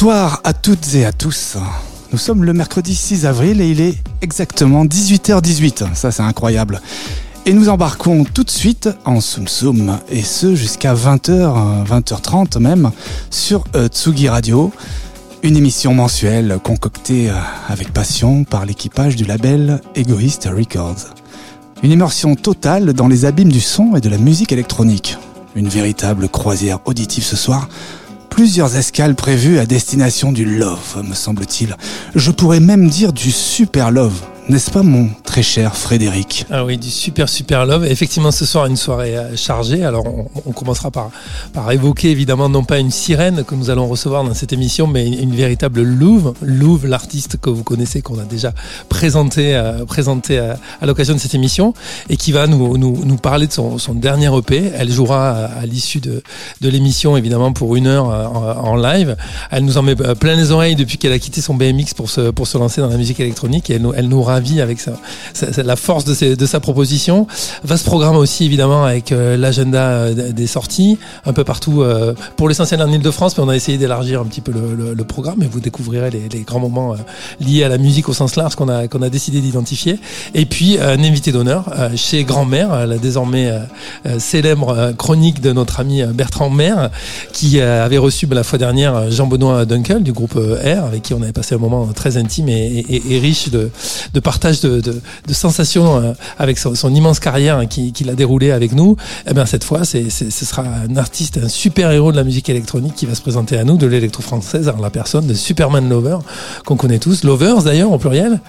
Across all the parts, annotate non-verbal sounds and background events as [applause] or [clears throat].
Bonsoir à toutes et à tous. Nous sommes le mercredi 6 avril et il est exactement 18h18. Ça, c'est incroyable. Et nous embarquons tout de suite en Soum Soum, et ce jusqu'à 20h, 20h30 même, sur euh, Tsugi Radio, une émission mensuelle concoctée euh, avec passion par l'équipage du label Egoist Records. Une immersion totale dans les abîmes du son et de la musique électronique. Une véritable croisière auditive ce soir plusieurs escales prévues à destination du love, me semble-t-il. Je pourrais même dire du super love. N'est-ce pas mon très cher Frédéric? Ah oui, du super super love. Effectivement, ce soir, une soirée euh, chargée. Alors, on, commencera par, par évoquer évidemment non pas une sirène que nous allons recevoir dans cette émission, mais une, véritable Louve. Louve, l'artiste que vous connaissez, qu'on a déjà présenté, euh, présenté à, l'occasion de cette émission, et qui va nous, nous, nous parler de son, dernier EP. Elle jouera à, l'issue de, de l'émission, évidemment, pour une heure euh, en, live. Elle nous en met plein les oreilles depuis qu'elle a quitté son BMX pour se, pour se lancer dans la musique électronique, et elle, elle nous vie avec ça, la force de, sa proposition. Vaste programme aussi évidemment avec euh, l'agenda euh, des sorties un peu partout euh, pour l'essentiel en Ile-de-France, mais on a essayé d'élargir un petit peu le, programme et vous découvrirez les, grands moments liés à la musique au sens large qu'on a, décidé d'identifier. Et puis un invité d'honneur chez Grand-Mère, la désormais célèbre chronique de notre ami Bertrand Maire, qui avait reçu ben, la fois dernière Jean-Benoît Dunkel du groupe R, avec qui on avait passé un moment très intime et riche de, de partage de, sensations euh, avec son, immense carrière qu'il a déroulé avec nous, eh bien cette fois, c'est, ce sera un artiste, un super héros de la musique électronique qui va se présenter à nous, de l'électro-française, la personne de Superman Lover, qu'on connaît tous, Lovers d'ailleurs au pluriel.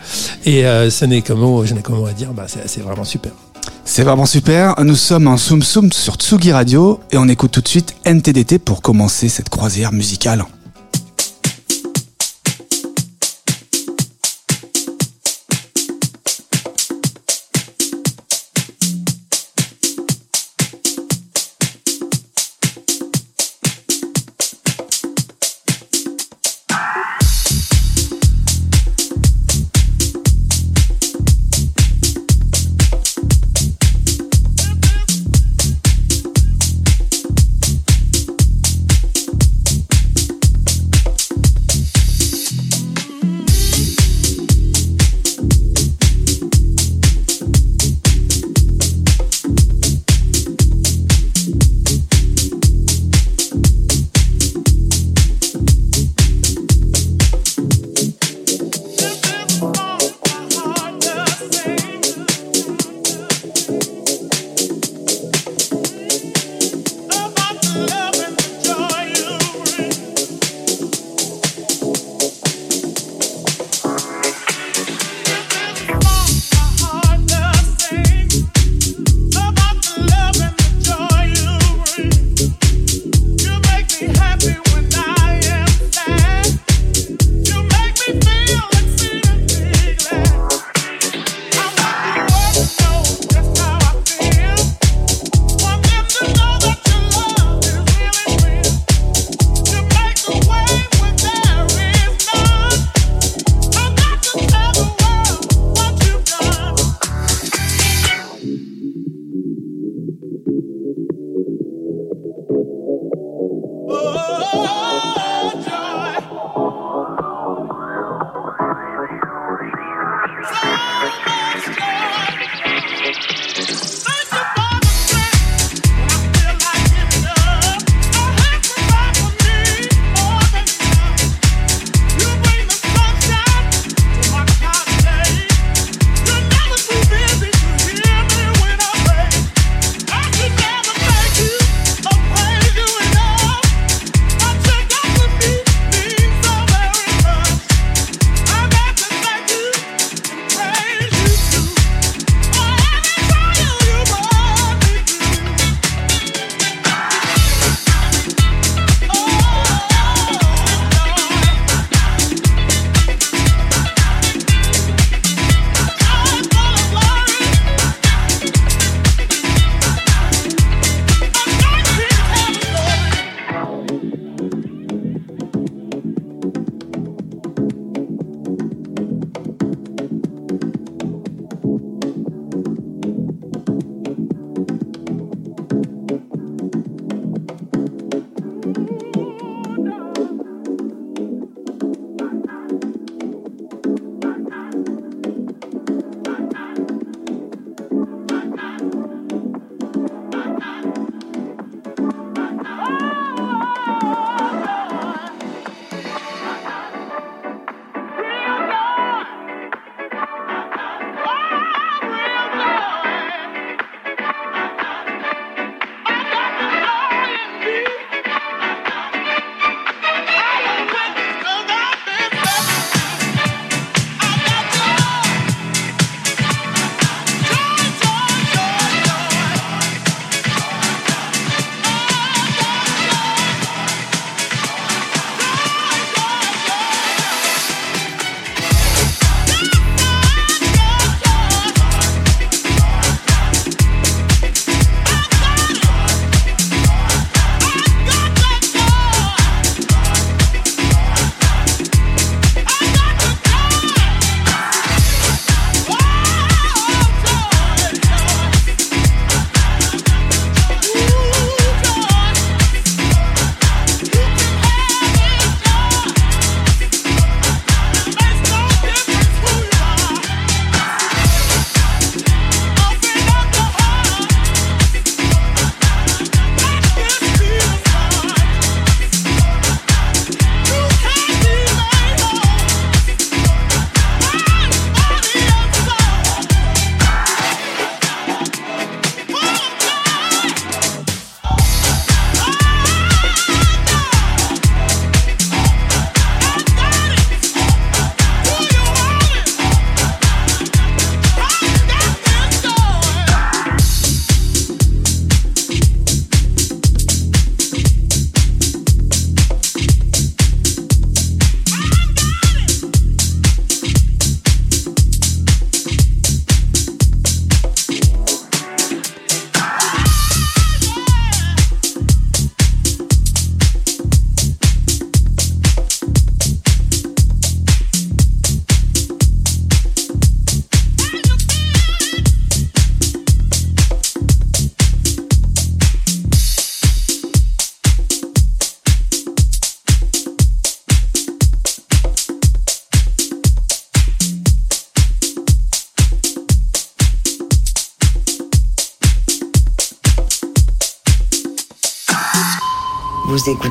Et euh, ce n'est que mot, je n'ai que mot à dire, bah, c'est, vraiment super. C'est vraiment super. Nous sommes en Soum Soum sur Tsugi Radio et on écoute tout de suite NTDT pour commencer cette croisière musicale.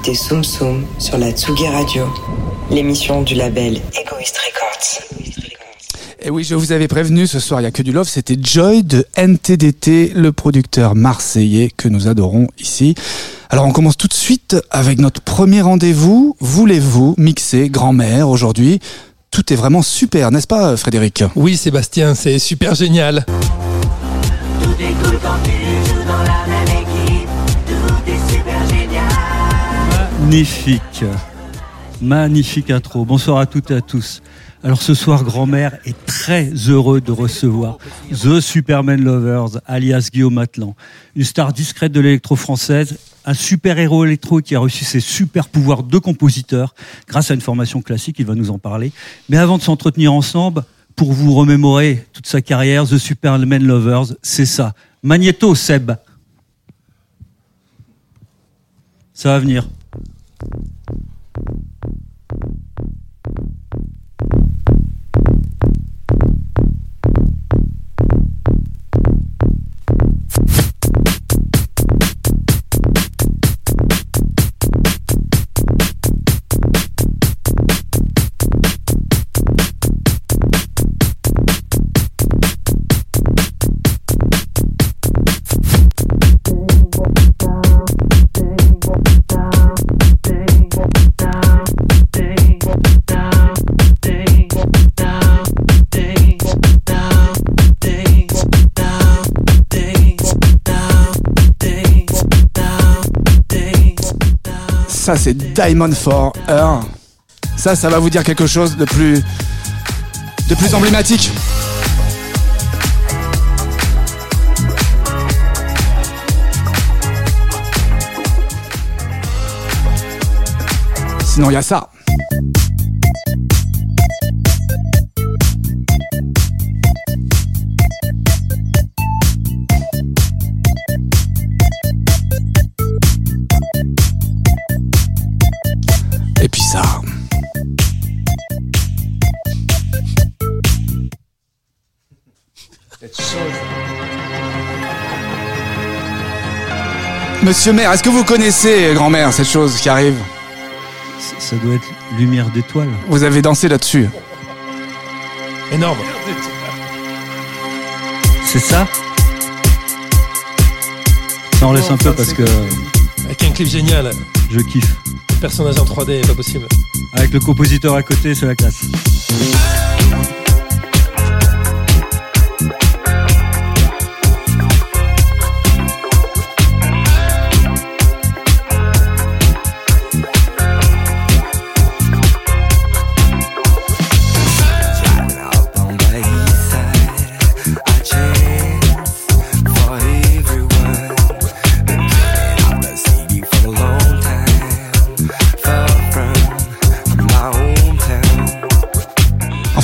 Écoutez Soum Soum sur la Tsugi Radio, l'émission du label Egoist Records. Et oui, je vous avais prévenu, ce soir il n'y a que du love, c'était Joy de NTDT, le producteur marseillais que nous adorons ici. Alors on commence tout de suite avec notre premier rendez-vous. Voulez-vous mixer grand-mère aujourd'hui? Tout est vraiment super, n'est-ce pas Frédéric? Oui Sébastien, c'est super génial. Tout est cool quand tu joues dans la même Magnifique. Magnifique intro. Bonsoir à toutes et à tous. Alors ce soir, grand-mère est très heureux de recevoir The Superman Lovers, alias Guillaume Atlan, une star discrète de l'électro française, un super-héros électro qui a reçu ses super pouvoirs de compositeur grâce à une formation classique, il va nous en parler. Mais avant de s'entretenir ensemble, pour vous remémorer toute sa carrière, The Superman Lovers, c'est ça. Magneto, Seb. Ça va venir. Thank you. Ça c'est Diamond for Her. Ça, ça va vous dire quelque chose de plus, de plus emblématique. Sinon, il y a ça. Monsieur maire, est-ce que vous connaissez, grand-mère, cette chose qui arrive Ça- Ça doit être lumière d'étoile. Vous avez dansé là-dessus. Énorme. C'est ça Ça en laisse un peu parce que Avec un clip génial. je kiffe. Le personnage en 3D, pas possible. Avec le compositeur à côté, c'est la classe.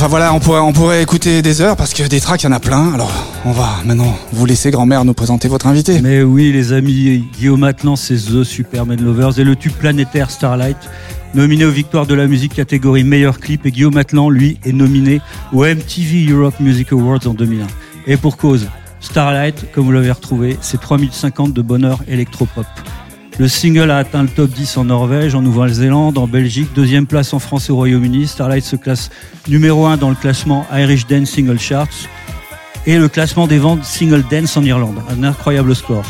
Voilà, on pourrait, on pourrait écouter des heures parce que des tracks, il y en a plein. Alors, on va maintenant vous laisser, grand-mère, nous présenter votre invité. Mais oui, les amis, Guillaume Atlan, c'est The Superman Lovers et le tube planétaire Starlight, nominé aux victoires de la musique catégorie meilleur clip. Et Guillaume Atlan, lui, est nominé au MTV Europe Music Awards en 2001. Et pour cause, Starlight, comme vous l'avez retrouvé, c'est 3050 de bonheur électropop. Le single a atteint le top 10 en Norvège, en Nouvelle-Zélande, en Belgique, deuxième place en France et au Royaume-Uni. Starlight se classe numéro 1 dans le classement Irish Dance Single Charts et le classement des ventes Single Dance en Irlande. Un incroyable score.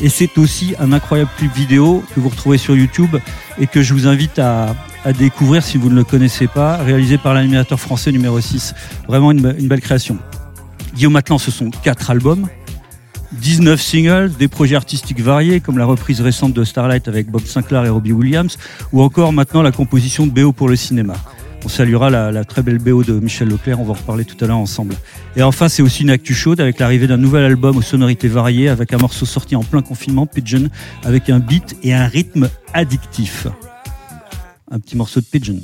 Et c'est aussi un incroyable clip vidéo que vous retrouvez sur YouTube et que je vous invite à, découvrir si vous ne le connaissez pas, réalisé par l'animateur français numéro 6. Vraiment une belle création. Guillaume Atlan, ce sont quatre albums, 19 singles, des projets artistiques variés comme la reprise récente de Starlight avec Bob Sinclair et Robbie Williams ou encore maintenant la composition de BO pour le cinéma. On saluera la, très belle BO de Michel Leclerc, on va en reparler tout à l'heure ensemble. Et enfin, c'est aussi une actu chaude avec l'arrivée d'un nouvel album aux sonorités variées avec un morceau sorti en plein confinement, Pigeon, avec un beat et un rythme addictif. Un petit morceau de Pigeon.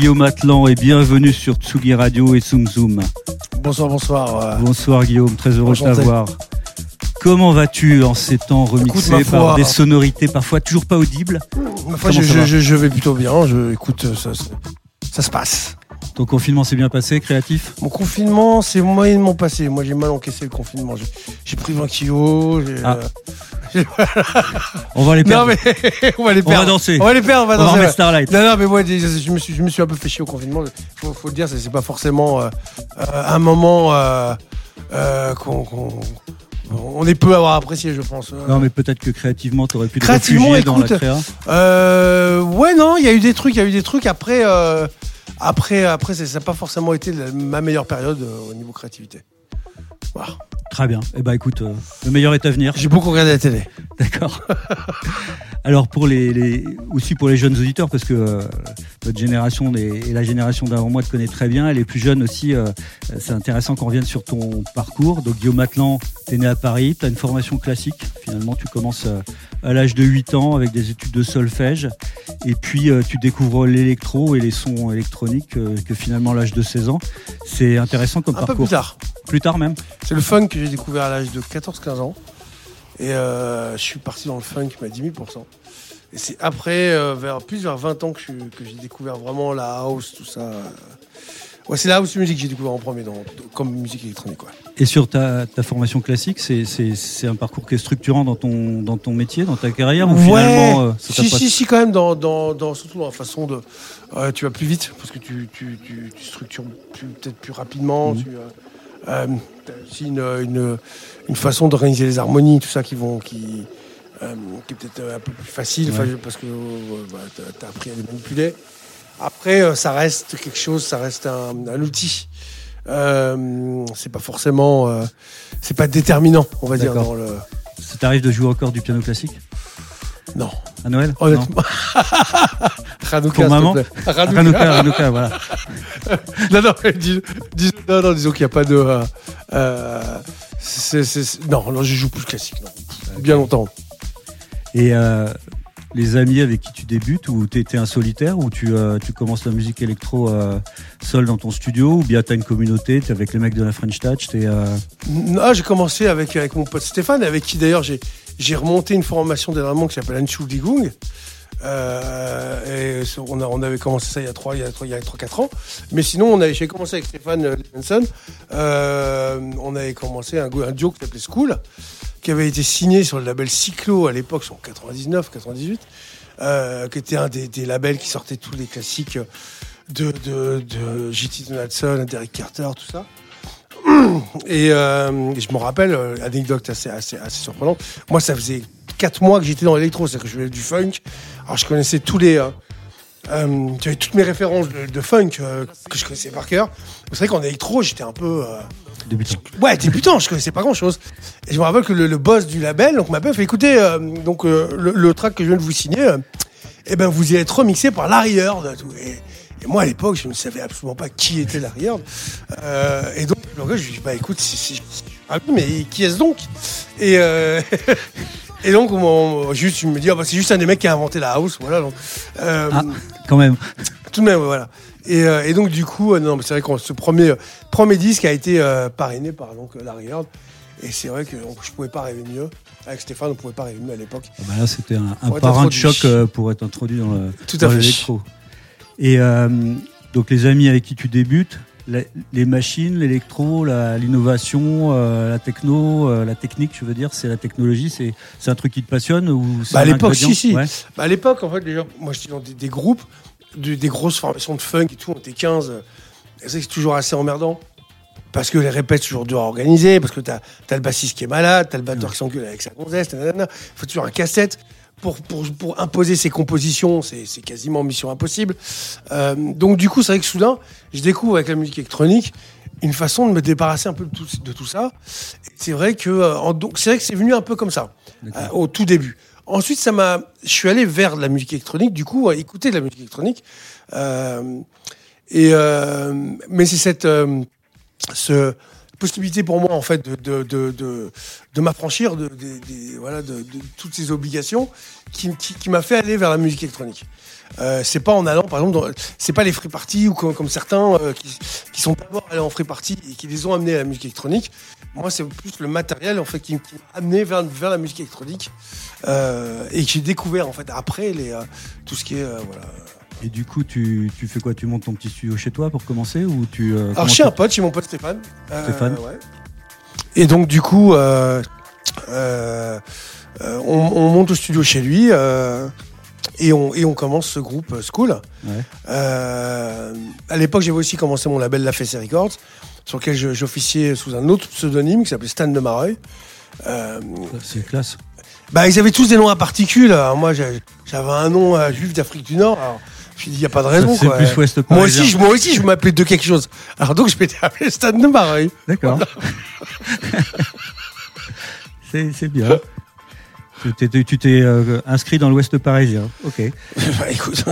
Guillaume Atlan et bienvenue sur Tsugi Radio et Zoom Zoom. Bonsoir, bonsoir. euh, Bonsoir Guillaume, très heureux de t'avoir. Comment vas-tu en ces temps remixés foi, par des sonorités parfois toujours pas audibles? Comment je, vais plutôt bien. Je, écoute, ça, ça, ça se passe. Ton confinement s'est bien passé, créatif? Mon confinement, c'est moyennement passé. Moi, j'ai mal encaissé le confinement. J'ai- pris 20 kilos. j'ai, Ah. euh, On va les Non, perdre. mais [laughs] on va les On va perdre. danser. On va les perdre, on va On va danser. remettre ouais. Starlight. Non, non, mais moi, je me suis, je me suis un peu fait chier au confinement. Faut, faut le dire, c'est pas forcément euh, euh, un moment euh, qu'on qu'on- on est peu à avoir apprécié, je pense. Non mais peut-être que créativement t'aurais pu te Créativement, réfugier dans la écoute, créa. Euh, ouais, non, il y a eu des trucs, il y a eu des trucs. Après, euh, après, après, ça n'a pas forcément été ma meilleure période euh, au niveau créativité. Très bien. Eh ben écoute, euh, le meilleur est à venir. J'ai beaucoup regardé la télé. D'accord. [laughs] Alors pour les, les- aussi pour les jeunes auditeurs, parce que euh, notre génération et, et la génération d'avant moi te connaît très bien, et les plus jeunes aussi, euh, c'est intéressant qu'on revienne sur ton parcours. Donc Guillaume Atlan, tu es né à Paris, tu as une formation classique. Finalement, tu commences euh, à l'âge de 8 ans avec des études de solfège, et puis tu découvres l'électro et les sons électroniques que finalement à l'âge de 16 ans. C'est intéressant comme Un peu parcours. plus tard. Plus tard même. C'est le funk que j'ai découvert à l'âge de 14-15 ans. Et euh, je suis parti dans le funk mais à 10 000% Et c'est après, euh, vers, plus vers 20 ans que, je- que j'ai découvert vraiment la house, tout ça. Ouais, c'est la house music que j'ai découvert en premier, dans- comme musique électronique. Ouais. Et sur ta, ta formation classique, c'est- c'est c'est un parcours qui est structurant dans ton, dans ton métier, dans ta carrière ou finalement euh, ça si, pas- si, si, quand même, dans, dans, dans- surtout dans la façon de. tu vas plus vite, parce que tu, tu, tu, tu structures plus- peut-être plus rapidement. Tu, euh, euh, aussi une, une, une façon d'organiser les harmonies, tout ça qui vont. Qui, euh, qui est peut-être euh, un peu plus facile, Ouais. parce que tu as appris à les manipuler. Après, euh, ça reste quelque chose, ça reste un, un outil. Euh, c'est pas forcément. euh, c'est pas déterminant, on va dire, dans le. Ça t'arrive de jouer encore du piano classique? Non. à Noël Honnêtement. [laughs] Te maman. Non Hanouka. Hanukkah, Hanukkah, voilà. [laughs] non, non, dis- dis- non, non, disons qu'il n'y a pas de. euh, euh, non, non, je joue plus classique. Non. Bien longtemps. Et euh, les amis avec qui tu débutes, ou tu étais un solitaire, ou tu, tu commences la musique électro seul dans ton studio, ou bien tu as une communauté, tu es avec les mecs de la French Touch, euh, Non, j'ai commencé avec, avec mon pote Stéphane, avec qui d'ailleurs j'ai j'ai remonté une formation d'énormément qui s'appelle Anshu Digung. Euh, on, avait commencé ça il y a 3 il y a 3 il y a 4 ans. Mais sinon, on avait, j'ai commencé avec Stéphane euh, Levinson. Euh, on avait commencé un, duo qui s'appelait School, qui avait été signé sur le label Cyclo à l'époque, en 99, 98, euh, qui était un des, labels qui sortait tous les classiques de, de, de J.T. Derek Carter, tout ça. [clears throat] Et euh, je me rappelle, euh, anecdote assez, assez, assez surprenante. Moi, ça faisait 4 mois que j'étais dans l'électro, c'est-à-dire que je faisais du funk. Alors, je connaissais tous les. Euh, euh, j'avais toutes mes références de, de funk euh, que je connaissais par cœur. C'est vrai qu'en électro, j'étais un peu. débutant. Ouais, débutant, je connaissais pas grand chose. Et je me rappelle que le, le boss du label donc, m'appelle, fait écoutez, euh, donc, euh, le, le track que je viens de vous signer, euh, eh ben, vous allez être remixé par Larry Heard. tout. Et, et moi, à l'époque, je ne savais absolument pas qui était Larry Heard. Euh, et donc, le gars, je lui dis, bah écoute, c'est- ah oui, mais qui est-ce donc? Et, euh, [laughs] et donc, on- juste, il me dit, ah, bah, c'est juste un des mecs qui a inventé la house. Voilà, donc, euh, Ah. Quand même. [laughs] tout de même, voilà. Et, euh, et donc, du coup, euh, non, c'est vrai que ce premier, premier disque a été parrainé par donc, Larry Heard. Et c'est vrai que donc, je pouvais pas rêver mieux. Avec Stéphane, on pouvait pas rêver mieux à l'époque. Ah bah là, c'était un, un parrain de choc pour être introduit dans le Tout à dans fait. Et euh, donc les amis avec qui tu débutes, les machines, l'électro, la- l'innovation, euh, la techno, euh, la technique, je veux dire, c'est la technologie, c'est un truc qui te passionne ou Bah, à l'époque, si, si. Ouais. Bah, à l'époque, en fait, déjà, moi, j'étais dans des, des groupes, de- des grosses formations de funk et tout, on était 15. Et c'est toujours assez emmerdant. Parce que les répètes, c'est toujours dur à organiser, parce que t'as as le bassiste qui est malade, t'as le batteur qui s'engueule avec sa gonzesse, nanana. faut toujours un cassette. Pour, pour, pour imposer ses compositions, c'est c'est quasiment mission impossible. Euh, donc, du coup, c'est vrai que soudain, je découvre avec la musique électronique une façon de me débarrasser un peu de tout, de tout ça. C'est vrai que euh, c'est vrai que c'est venu un peu comme ça euh, au tout début. Ensuite, ça m'a, je suis allé vers de la musique électronique, du coup, à écouter de la musique électronique. Euh, et euh, mais c'est cette, euh, ce possibilité pour moi en fait de de de, de, m'affranchir de, voilà de, toutes ces obligations qui, qui, m'a fait aller vers la musique électronique. Euh, c'est pas en allant par exemple c'est pas les free parties ou comme, comme certains euh, qui, qui sont d'abord allés en free party et qui les ont amenés à la musique électronique. Moi c'est plus le matériel en fait qui, m'a amené vers, vers la musique électronique euh, et que j'ai découvert en fait après les euh, tout ce qui est voilà. Et du coup, tu, tu fais quoi? Tu montes ton petit studio chez toi pour commencer ou tu euh, Alors chez un pote, chez mon pote Stéphane. Euh, Stéphane. ouais. Et donc du coup, euh, euh, euh, on, on monte au studio chez lui euh, et, on, et on commence ce groupe euh, School. Ouais. Euh, à l'époque, j'avais aussi commencé mon label La Fessée Records, sur lequel j'officiais sous un autre pseudonyme qui s'appelait Stan de Mareuil. Euh, C'est classe. bah, ils avaient tous des noms à particules. Alors, moi, j'avais un nom euh, juif d'Afrique du Nord. Alors, dit, il n'y a pas de raison. Quoi. plus ouest Moi aussi, je, moi aussi, je m'appelais de quelque chose. Alors donc, je m'étais appelé Stan de Mareuil. D'accord. [laughs] c'est c'est bien. Tu t'es- Tu t'es euh, inscrit dans l'Ouest parisien. Ok. [laughs] Bah, écoute,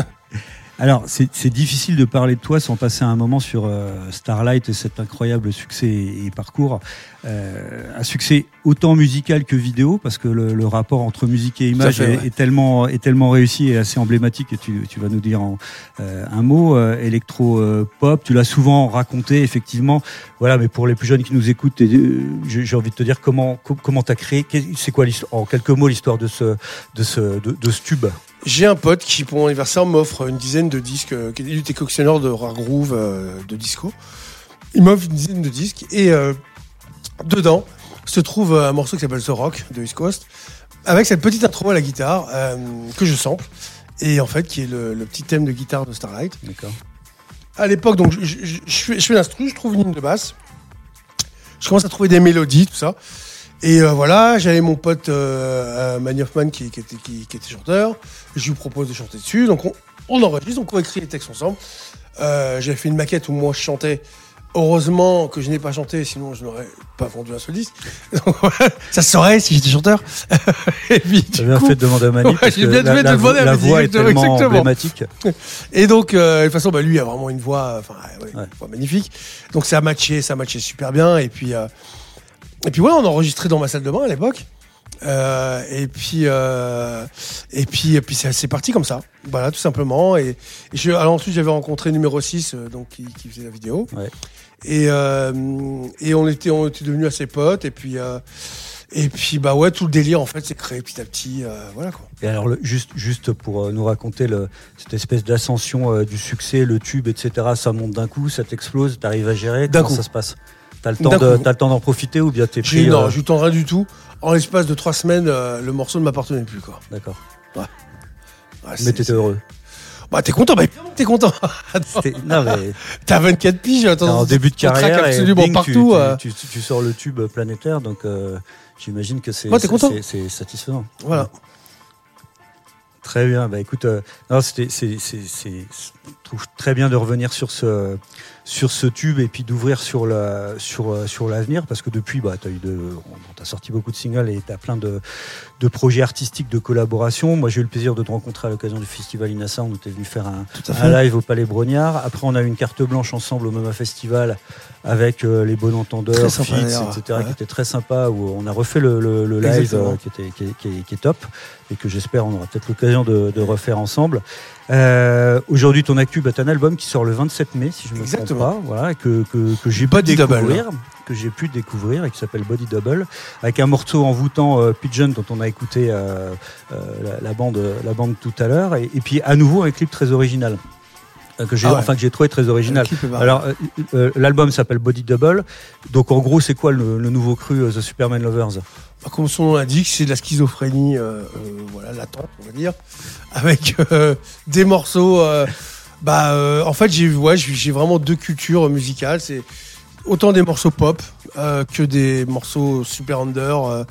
Alors, c'est difficile de parler de toi sans passer un moment sur euh, Starlight et cet incroyable succès et, et parcours. Euh, un succès autant musical que vidéo, parce que le, le rapport entre musique et image fait, est, ouais. est tellement, est tellement réussi et assez emblématique. Et tu, tu vas nous dire en, euh, un mot, euh, électro-pop. tu l'as souvent raconté, effectivement. Voilà, mais pour les plus jeunes qui nous écoutent, euh, j'ai envie de te dire comment co- comment t'as créé. C'est quoi en quelques mots l'histoire de ce de ce de, de ce tube? J'ai un pote qui, pour mon anniversaire, m'offre une dizaine de disques, euh, qui était collectionneur de rare groove, euh, de disco. Il m'offre une dizaine de disques et euh, dedans se trouve un morceau qui s'appelle The Rock de East Coast, avec cette petite intro à la guitare euh, que je sample et en fait qui est le, le petit thème de guitare de Starlight. D'accord. à l'époque, donc je, je, je fais, je fais l'instru, je trouve une ligne de basse. Je commence à trouver des mélodies, tout ça. Et euh, voilà, j'avais mon pote euh, Manny Hoffman qui, qui était, qui, qui était chanteur. Je lui propose de chanter dessus. Donc on, on enregistre, donc on écrit les textes ensemble. Euh, j'avais fait une maquette où moi je chantais. Heureusement que je n'ai pas chanté, sinon je n'aurais pas vendu un seul disque. [laughs] Donc, voilà, ça se saurait si j'étais chanteur. [laughs] Et puis, du bien coup- fait de demander à Manu Ouais, parce que bien la, fait de demander à la voix est exactement, tellement exactement. emblématique. Et donc, euh, de toute façon, bah, lui a vraiment une voix, enfin, ouais, Ouais. une voix magnifique. Donc ça a matché, ça a matché super bien. Et puis, euh, et puis voilà, on a enregistré dans ma salle de bain à l'époque. Euh, et puis, euh, et puis, et puis c'est parti comme ça. Voilà, tout simplement. Et, et je, alors ensuite, j'avais rencontré numéro 6, euh, donc qui, qui faisait la vidéo. Ouais. Et, et on était, on était devenus assez potes. Et puis, et puis, bah ouais, tout le délire en fait s'est créé petit à petit. euh, voilà quoi. Et alors, le- juste, juste pour euh, nous raconter le, cette espèce d'ascension euh, du succès, le tube, etc., ça monte d'un coup, ça t'explose, t'arrives à gérer, D'un comment coup. ça se passe? T'as le temps de- le temps d'en profiter ou bien t'es pris non, euh, je tends rien du tout. En l'espace de trois semaines, euh, le morceau ne m'appartenait plus quoi. D'accord. Ouais, Mais t'étais heureux. Bah t'es content, bah t'es content. [laughs] Non, mais T'as 24 piges, attends. en début de carrière et absolument bing, partout. tu- euh. tu, tu- tu sors le tube planétaire, donc euh, j'imagine que c'est Ouais, satisfaisant. Voilà. Très bien. Bah écoute, euh, non, c'était, c'est, trouve très bien de revenir sur ce, sur ce tube et puis d'ouvrir sur la, sur, euh, sur l'avenir parce que depuis, bah, de, t'as sorti beaucoup de singles et t'as plein de, de projets artistiques, de collaborations. Moi, j'ai eu le plaisir de te rencontrer à l'occasion du festival Inassa où t'es venu faire un, live au Palais Brognard. Après, on a eu une carte blanche ensemble au Mama Festival avec euh, les bons entendeurs, Fitz, etc., Ouais. qui était très sympa. Où on a refait le, le- le live euh, qui, était, qui, est- qui est- qui est top et que j'espère on aura peut-être l'occasion de, de refaire ensemble. Euh, Aujourd'hui, ton actu, bah, t'as un album qui sort le 27 mai, si je me Exactement. trompe pas, voilà, que, que, que j'ai pu Body Double. découvrir, que j'ai pu découvrir et qui s'appelle Body Double, avec un morceau envoûtant euh, Pigeon dont on a écouté euh, euh, la, la bande, la bande tout à l'heure, et, et puis à nouveau un clip très original. Que j'ai, Ah ouais. enfin que j'ai trouvé très original. Alors, euh, l'album s'appelle Body Double. Donc, en gros, c'est quoi le, le nouveau cru euh, The Superman Lovers? Bah, comme son nom l'indique, c'est de la schizophrénie, euh, voilà, latente, on va dire, avec euh, des morceaux. euh, bah, euh, en fait, j'ai ouais, j'ai vraiment deux cultures musicales. C'est autant des morceaux pop que des morceaux super under.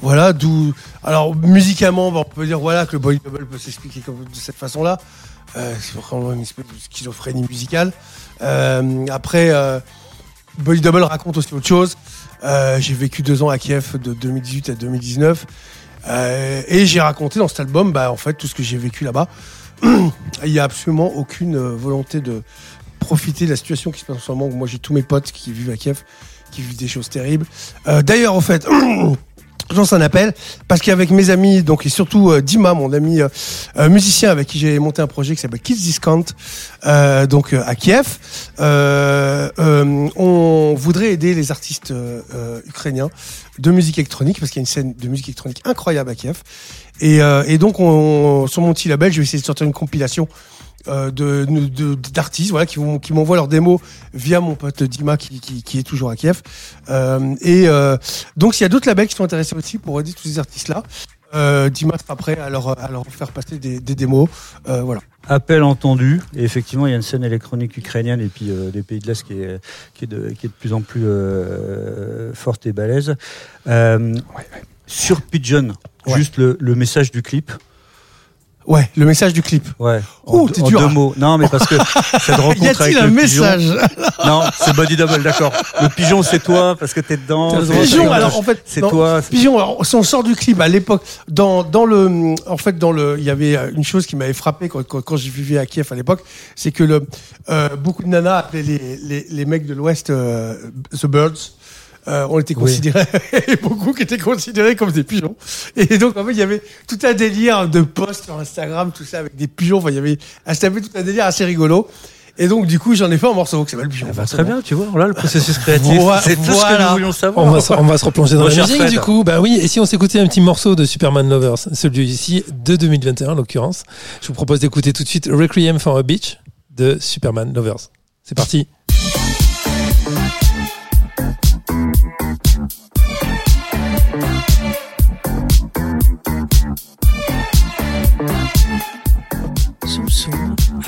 voilà, d'où. Alors, musicalement, on peut dire voilà que le body double peut s'expliquer de cette façon-là. C'est vraiment une espèce de schizophrénie musicale. Après, Body Double raconte aussi autre chose. J'ai vécu deux ans à Kiev de 2018 à 2019. Euh, et j'ai raconté dans cet album, bah, en fait, tout ce que j'ai vécu là-bas. [clears throat] Il n'y a absolument aucune euh, volonté de profiter de la situation qui se passe en ce moment. Moi, j'ai tous mes potes qui vivent à Kiev, qui vivent des choses terribles. Euh, D'ailleurs, en fait. [clears throat] J'en un appel parce qu'avec mes amis, donc et surtout euh, Dima, mon ami euh, euh, musicien avec qui j'ai monté un projet qui s'appelle Kids Discount, euh, donc euh, à Kiev, on voudrait aider les artistes ukrainiens de musique électronique parce qu'il y a une scène de musique électronique incroyable à Kiev. Et, et donc on, sur mon petit label, je vais essayer de sortir une compilation de de- d'artistes voilà qui vont qui m'envoient leurs démos via mon pote Dima qui, qui, qui est toujours à Kiev euh, et euh, donc s'il y a d'autres labels qui sont intéressés aussi pour aider tous ces artistes là euh, Dima sera prêt à leur à leur faire passer des, des démos euh, voilà Appel entendu. Et effectivement, il y a une scène électronique ukrainienne et puis euh, des pays de l'Est qui est, qui, est de, qui est de plus en plus euh, forte et balèze. Euh, Sur Pigeon, Ouais. juste le, le message du clip. Ouais le message du clip Ouais. Oh, en, t'es en dur. deux mots. Non, mais parce que [laughs] cette rencontre y avec a-t-il le un pigeon- message Non, c'est Body Double, d'accord. Le pigeon, c'est toi parce que t'es dedans. Le Pigeon alors en fait C'est toi. Pigeon, alors, si on sort du clip à l'époque, dans, dans le, en fait, dans le, il y avait une chose qui m'avait frappé quand, quand, vivais à Kiev à l'époque, c'est que le, euh, beaucoup de nanas appelaient les, les, les mecs de l'Ouest euh, The Birds. Euh, on était considérés, [laughs] et beaucoup qui étaient considérés comme des pigeons. Et donc, en fait, il y avait tout un délire de posts sur Instagram, tout ça, avec des pigeons. Enfin, il y avait, c'était un peu tout un délire assez rigolo. Et donc, du coup, j'en ai fait un morceau qui s'appelle Pigeon. Ah bah, très bien, tu vois, là le processus créatif. Voilà, c'est tout ce que voilà. nous voulions savoir. On va, se- on va se replonger dans la musique du coup. Bah oui, et si on s'écoutait un petit morceau de Superman Lovers, celui-ci de 2021 en l'occurrence. Je vous propose d'écouter tout de suite Requiem for a Beach de Superman Lovers. C'est parti.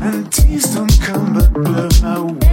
and tears don't come but blur my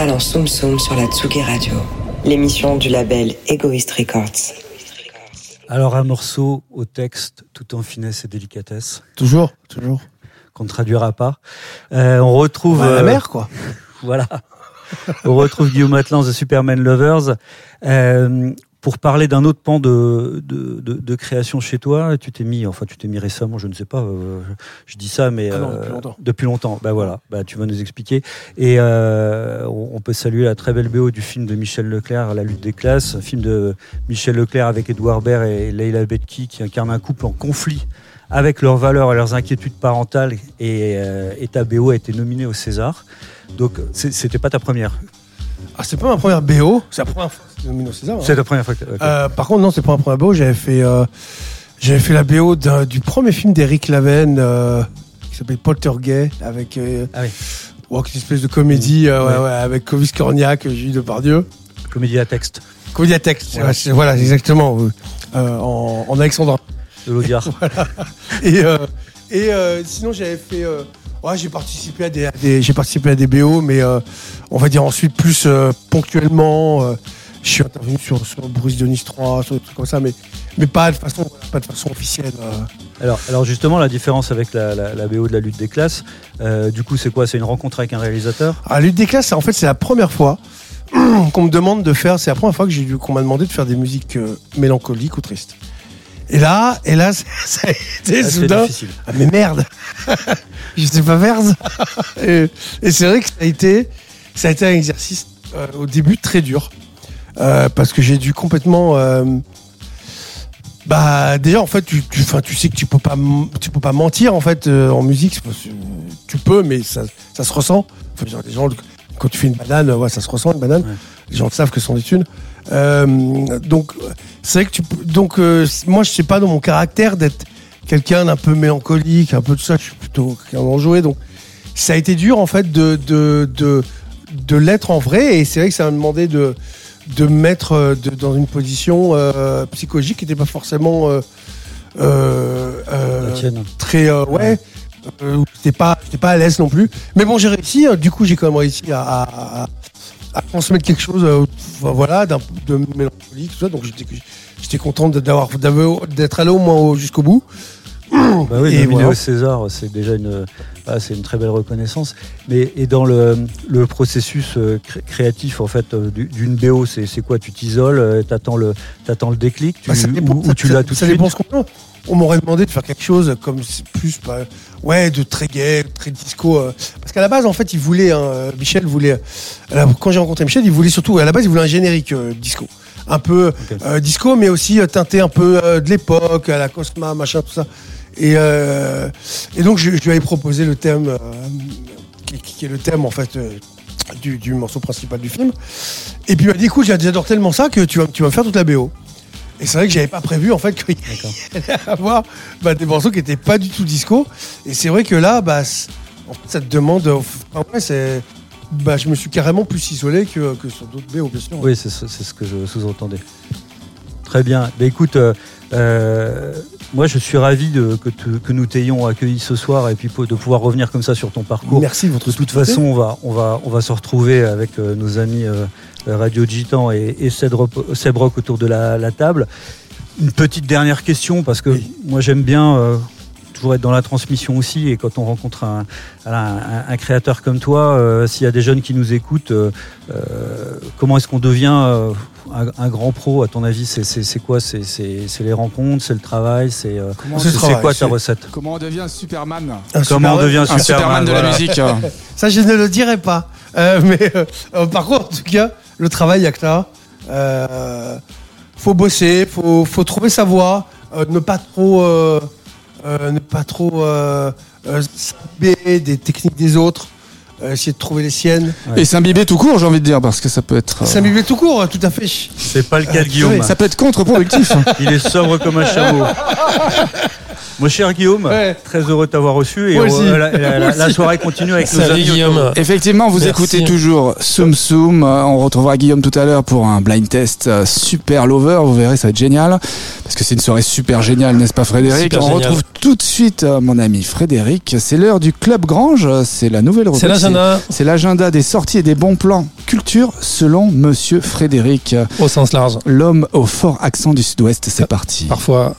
En Soum Soum sur la Tsugi Radio. L'émission du label Egoist Records. Alors un morceau au texte tout en finesse et délicatesse Toujours, toujours. qu'on ne traduira pas. Euh, on retrouve Bah, la euh, mer, quoi. [laughs] Voilà. On retrouve Guillaume Atlan de Superman Lovers. Euh, pour parler d'un autre pan de, de, de, de création chez toi, tu t'es mis, enfin tu t'es mis récemment, je ne sais pas, euh, je dis ça, mais Ah non, euh, depuis longtemps. depuis longtemps. Bah voilà, bah tu vas nous expliquer. Et euh, on on peut saluer la très belle BO du film de Michel Leclerc, La lutte des classes, un film de Michel Leclerc avec Edouard Baird et Leila Betki qui incarne un couple en conflit avec leurs valeurs et leurs inquiétudes parentales. Et, et ta BO a été nominée au César. Donc c'était pas ta première. Ah, c'est pas ma première BO, c'est la première fois que au César. hein. C'est ta première fois. que- ok. Euh, par contre, non, c'est pas ma première BO. J'avais fait, euh, j'avais fait la BO d'un- du premier film d'Eric Laven euh, qui s'appelle Poltergeist avec euh, Ah oui. ouais, une espèce de comédie euh, ouais, Ouais. ouais, avec Clovis Cornillac, Gilles Depardieu. Comédie à texte Comédie à texte, Voilà. ouais, c'est- voilà, exactement. Euh, en, en alexandrin. de l'Audiard. [laughs] Et, euh, et euh, sinon, j'avais fait. euh, ouais, j'ai participé à des, à des- j'ai participé à des BO, mais euh, on va dire ensuite plus euh, ponctuellement. euh, je suis intervenu sur, sur Bruce Denis 3, sur des trucs comme ça, mais, mais pas de façon, pas de façon officielle. alors, alors justement, la différence avec la, la, la BO de la lutte des classes, du coup, c'est quoi? C'est une rencontre avec un réalisateur? À Lutte des classes, en fait, c'est la première fois [clears throat] qu'on me demande de faire. C'est la première fois que j'ai qu'on m'a demandé de faire des musiques mélancoliques ou tristes. Et là, et là, [laughs] ça a été soudain. Ah, mais merde [laughs] Je sais pas faire ça Et, et c'est vrai que ça a été, ça a été un exercice euh, au début très dur. Euh, parce que j'ai dû complètement. euh, bah déjà en fait tu, tu, enfin, tu sais que tu peux pas tu peux pas mentir en fait en musique tu peux mais ça, ça se ressent Enfin, genre, les gens quand tu fais une banane ouais, ça se ressent une banane Ouais. les gens le savent que ce sont des thunes donc c'est vrai que tu peux donc euh, moi je sais pas dans mon caractère d'être quelqu'un d'un peu mélancolique un peu de ça je suis plutôt quelqu'un d'enjoué. Donc ça a été dur en fait de de de, de l'être en vrai. Et c'est vrai que ça m'a demandé de de me mettre euh, de- dans une position euh, psychologique qui n'était pas forcément euh, La tienne. très ouais où j'étais pas pas à l'aise non plus. Mais bon j'ai réussi euh, du coup j'ai quand même réussi à, à, à- à transmettre quelque chose euh, voilà de mélancolique tout ça donc j'étais content d'avoir d'être allé au moins au- jusqu'au bout Bah oui, Et voilà. César, c'est déjà une, ah, c'est une très belle reconnaissance. Mais et dans le, le processus euh, cré- créatif en fait euh, du- d'une BO, c'est quoi? Tu t'isoles, t'attends le, t'attends le déclic, tu, Bah, ça dépend, ou, ou ça- tu ça- l'as tout de ça suite? dépend ce qu'on veut. On m'aurait demandé de faire quelque chose comme plus pas ouais de très gay, très disco euh, parce qu'à la base en fait il voulait hein, euh, Michel voulait alors, quand j'ai rencontré Michel il voulait surtout à la base il voulait un générique euh, disco. Un peu euh, disco mais aussi euh, teinté un peu euh, de l'époque à la Cosma machin tout ça. Et euh, et donc je, je lui avais proposé le thème euh, qui, qui est le thème en fait euh, du, du morceau principal du film. Et puis il m'a dit écoute j'adore tellement ça que tu vas tu vas me faire toute la BO et c'est vrai que j'avais pas prévu en fait qu'il [laughs] allait avoir bah, des morceaux qui n'étaient pas du tout disco. Et c'est vrai que là, bah, en fait, ça te demande. enfin, ouais, c'est, bah, je me suis carrément plus isolé que, que sur d'autres BO, bien sûr. Oui, c'est ce que je sous-entendais. Très bien. Bah, écoute, euh, euh, moi je suis ravi de, que, te- que nous t'ayons accueilli ce soir et puis de pouvoir revenir comme ça sur ton parcours. Merci de votre De toute façon, on va, on va, on va se retrouver avec euh, nos amis euh, Radio Gitan et, et Seb Rock- Seb Rock autour de la, la table. Une petite dernière question, parce que Oui. moi j'aime bien euh, toujours être dans la transmission aussi, et quand on rencontre un, voilà, un- un créateur comme toi, euh, s'il y a des jeunes qui nous écoutent, euh, euh, comment est-ce qu'on devient euh, un, un grand pro à ton avis? C'est c'est- c'est quoi? C'est c'est- c'est les rencontres, c'est le travail, c'est euh, Comment, C'est c'est travail, quoi ta recette? comment on devient Superman? Un Comment on devient Un Superman, Superman de la musique. Ça, je ne le dirai pas. Euh, mais par contre, en tout cas, le travail, il y a que ça. Euh, faut bosser, faut, faut trouver sa voie, euh, ne pas trop, euh, ne pas trop euh, euh, s'imbiber des techniques des autres, euh, essayer de trouver les siennes. Ouais. Et s'imbiber tout court, j'ai envie de dire, parce que ça peut être. euh, S'imbiber tout court, tout à fait. C'est pas le cas de Euh, Guillaume. Ça peut être contre-productif. Il est sobre comme un chameau. [laughs] Mon cher Guillaume, Ouais. très heureux de t'avoir reçu. Et on- aussi. la, la- la- la soirée continue avec nos amis. Guillaume. Effectivement, vous Merci. écoutez toujours Soum Soum. Euh, On retrouvera Guillaume tout à l'heure pour un blind test euh, super lover. Vous verrez, ça va être génial. Parce que c'est une soirée super géniale, n'est-ce pas Frédéric? Super On génial. retrouve tout de suite euh, mon ami Frédéric. C'est l'heure du Club Grange. C'est la nouvelle rubrique. C'est l'agenda C'est l'agenda des sorties et des bons plans culture selon Monsieur Frédéric. au sens large. L'homme au fort accent du sud-ouest. C'est parti. Parfois.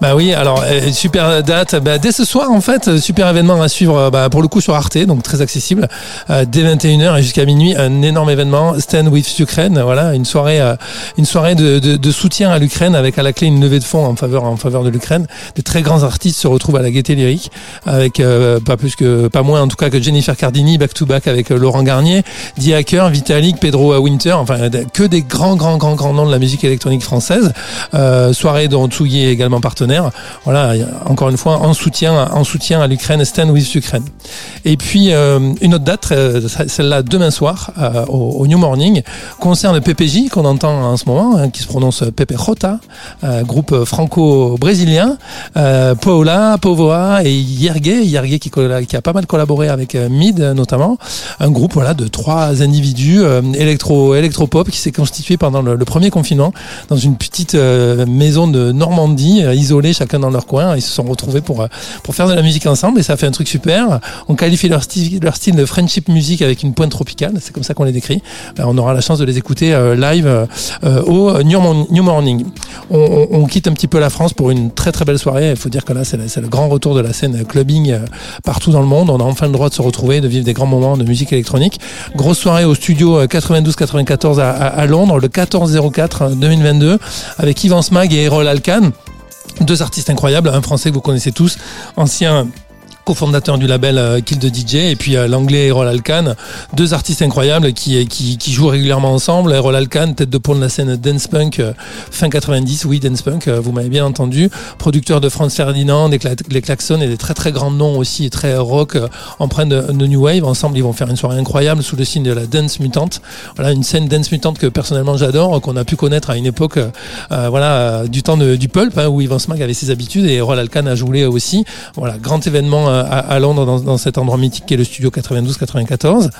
Bah oui, alors euh, super date. Bah, dès ce soir en fait, euh, super événement à suivre. euh, Bah, pour le coup sur Arte, donc très accessible. Euh, dès 21h et jusqu'à minuit, un énorme événement. Stand with Ukraine. Voilà, une soirée, euh, une soirée de, de, de soutien à l'Ukraine avec à la clé une levée de fonds en faveur en faveur de l'Ukraine. Des très grands artistes se retrouvent à la Gaieté Lyrique avec euh, pas plus que pas moins en tout cas que Jennifer Cardini back to back avec Laurent Garnier, Die Hacker, Vitalik, Pedro Winter. Enfin que des grands grands grands grands noms de la musique électronique française. Soirée dont Tsugi est également partenaire. Voilà, encore une fois en soutien, en soutien à l'Ukraine, Stand with Ukraine. Et puis euh, une autre date, euh, celle-là demain soir euh, au, New Morning, concerne PPJ qu'on entend en ce moment, hein, qui se prononce Pepe groupe franco-brésilien, Paola, Povoa et Yergue, Yergue qui, a pas mal collaboré avec Mid notamment, un groupe voilà de trois individus électro électropop qui s'est constitué pendant le, premier confinement dans une petite maison de Normandie, isolée chacun dans leur coin. Ils se sont retrouvés pour euh, pour faire de la musique ensemble et ça a fait un truc super. On qualifie leur style de friendship music avec une pointe tropicale, c'est comme ça qu'on les décrit. Ben, on aura la chance de les écouter euh, live euh, au New, Morning. On, quitte un petit peu la France pour une très très belle soirée. Il faut dire que là c'est le grand retour de la scène clubbing partout dans le monde. On a enfin le droit de se retrouver, de vivre des grands moments de musique électronique. Grosse soirée au studio 92-94 à, Londres, le 14-04 2022, avec Yvan Smag et Errol Alkan. Deux artistes incroyables, un français que vous connaissez tous, ancien cofondateur du label euh, Kill the DJ et puis euh, l'anglais Errol Alkan deux artistes incroyables qui, qui jouent régulièrement ensemble. Errol Alkan tête de pont de la scène dance punk euh, fin 90 oui dance punk euh, vous m'avez bien entendu. Producteur de Franz Ferdinand des Cla- les Klaxons et des très très grands noms aussi très rock euh, empreints de, de new wave. Ensemble ils vont faire une soirée incroyable sous le signe de la dance mutante. Voilà une scène dance mutante que personnellement j'adore qu'on a pu connaître à une époque euh, euh, voilà euh, du temps du pulp hein, où Ivan Smag avait ses habitudes et Errol Alkan a joué aussi. Voilà grand événement euh, à, Londres dans, cet endroit mythique qui est le studio 92-94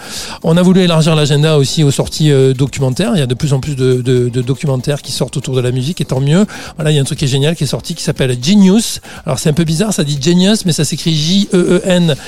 on a voulu élargir l'agenda aussi aux sorties euh, documentaires. Il y a de plus en plus de, documentaires qui sortent autour de la musique et tant mieux. Voilà il y a un truc qui est génial qui est sorti qui s'appelle Genius. Alors c'est un peu bizarre ça dit Genius mais ça s'écrit J-E-E-N-Y-U-H-S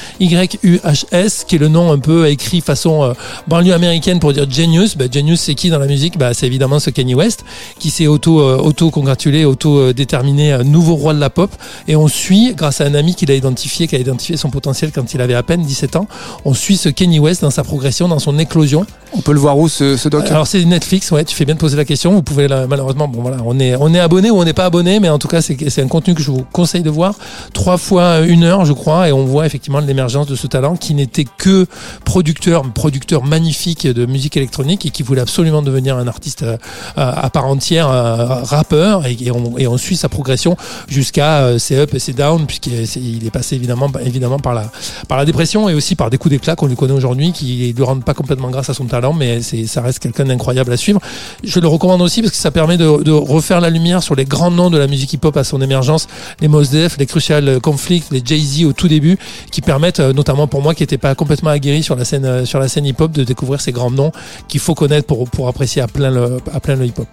qui est le nom un peu écrit façon euh, banlieue américaine pour dire Genius. Bah, Genius c'est qui dans la musique? Bah, c'est évidemment ce Kanye West qui s'est auto euh, auto auto déterminé euh, nouveau roi de la pop. Et on suit grâce à un ami qui l'a identifié qui a identifié son potentiel quand il avait à peine 17 ans. On suit ce Kanye West dans sa progression dans son éclosion. On peut le voir où ce, ce doc? Alors c'est Netflix, ouais, tu fais bien de poser la question. Vous pouvez là, malheureusement, bon voilà, on est on est abonné ou on n'est pas abonné, mais en tout cas c'est un contenu que je vous conseille de voir. Trois fois une heure, je crois, et on voit effectivement l'émergence de ce talent qui n'était que producteur, producteur magnifique de musique électronique et qui voulait absolument devenir un artiste euh, à part entière, euh, rappeur, et, on, et on suit sa progression jusqu'à euh, ses up et ses down, puisqu'il est passé évidemment évidemment par la par la dépression et aussi par des coups d'éclat qu'on lui connaît aujourd'hui, qui lui rendent pas complètement grâce à son talent, mais c'est ça reste quelqu'un d'incroyable à suivre. Je le recommande aussi parce que ça permet de, de refaire la lumière sur les grands noms de la musique hip-hop à son émergence, les Mos Def, les Crucial Conflict, les Jay-Z au tout début, qui permettent, euh, notamment pour moi qui n'étais pas complètement aguerri sur la scène euh, sur la scène hip-hop, de découvrir ces grands noms qu'il faut connaître pour pour apprécier à plein le à plein le hip-hop.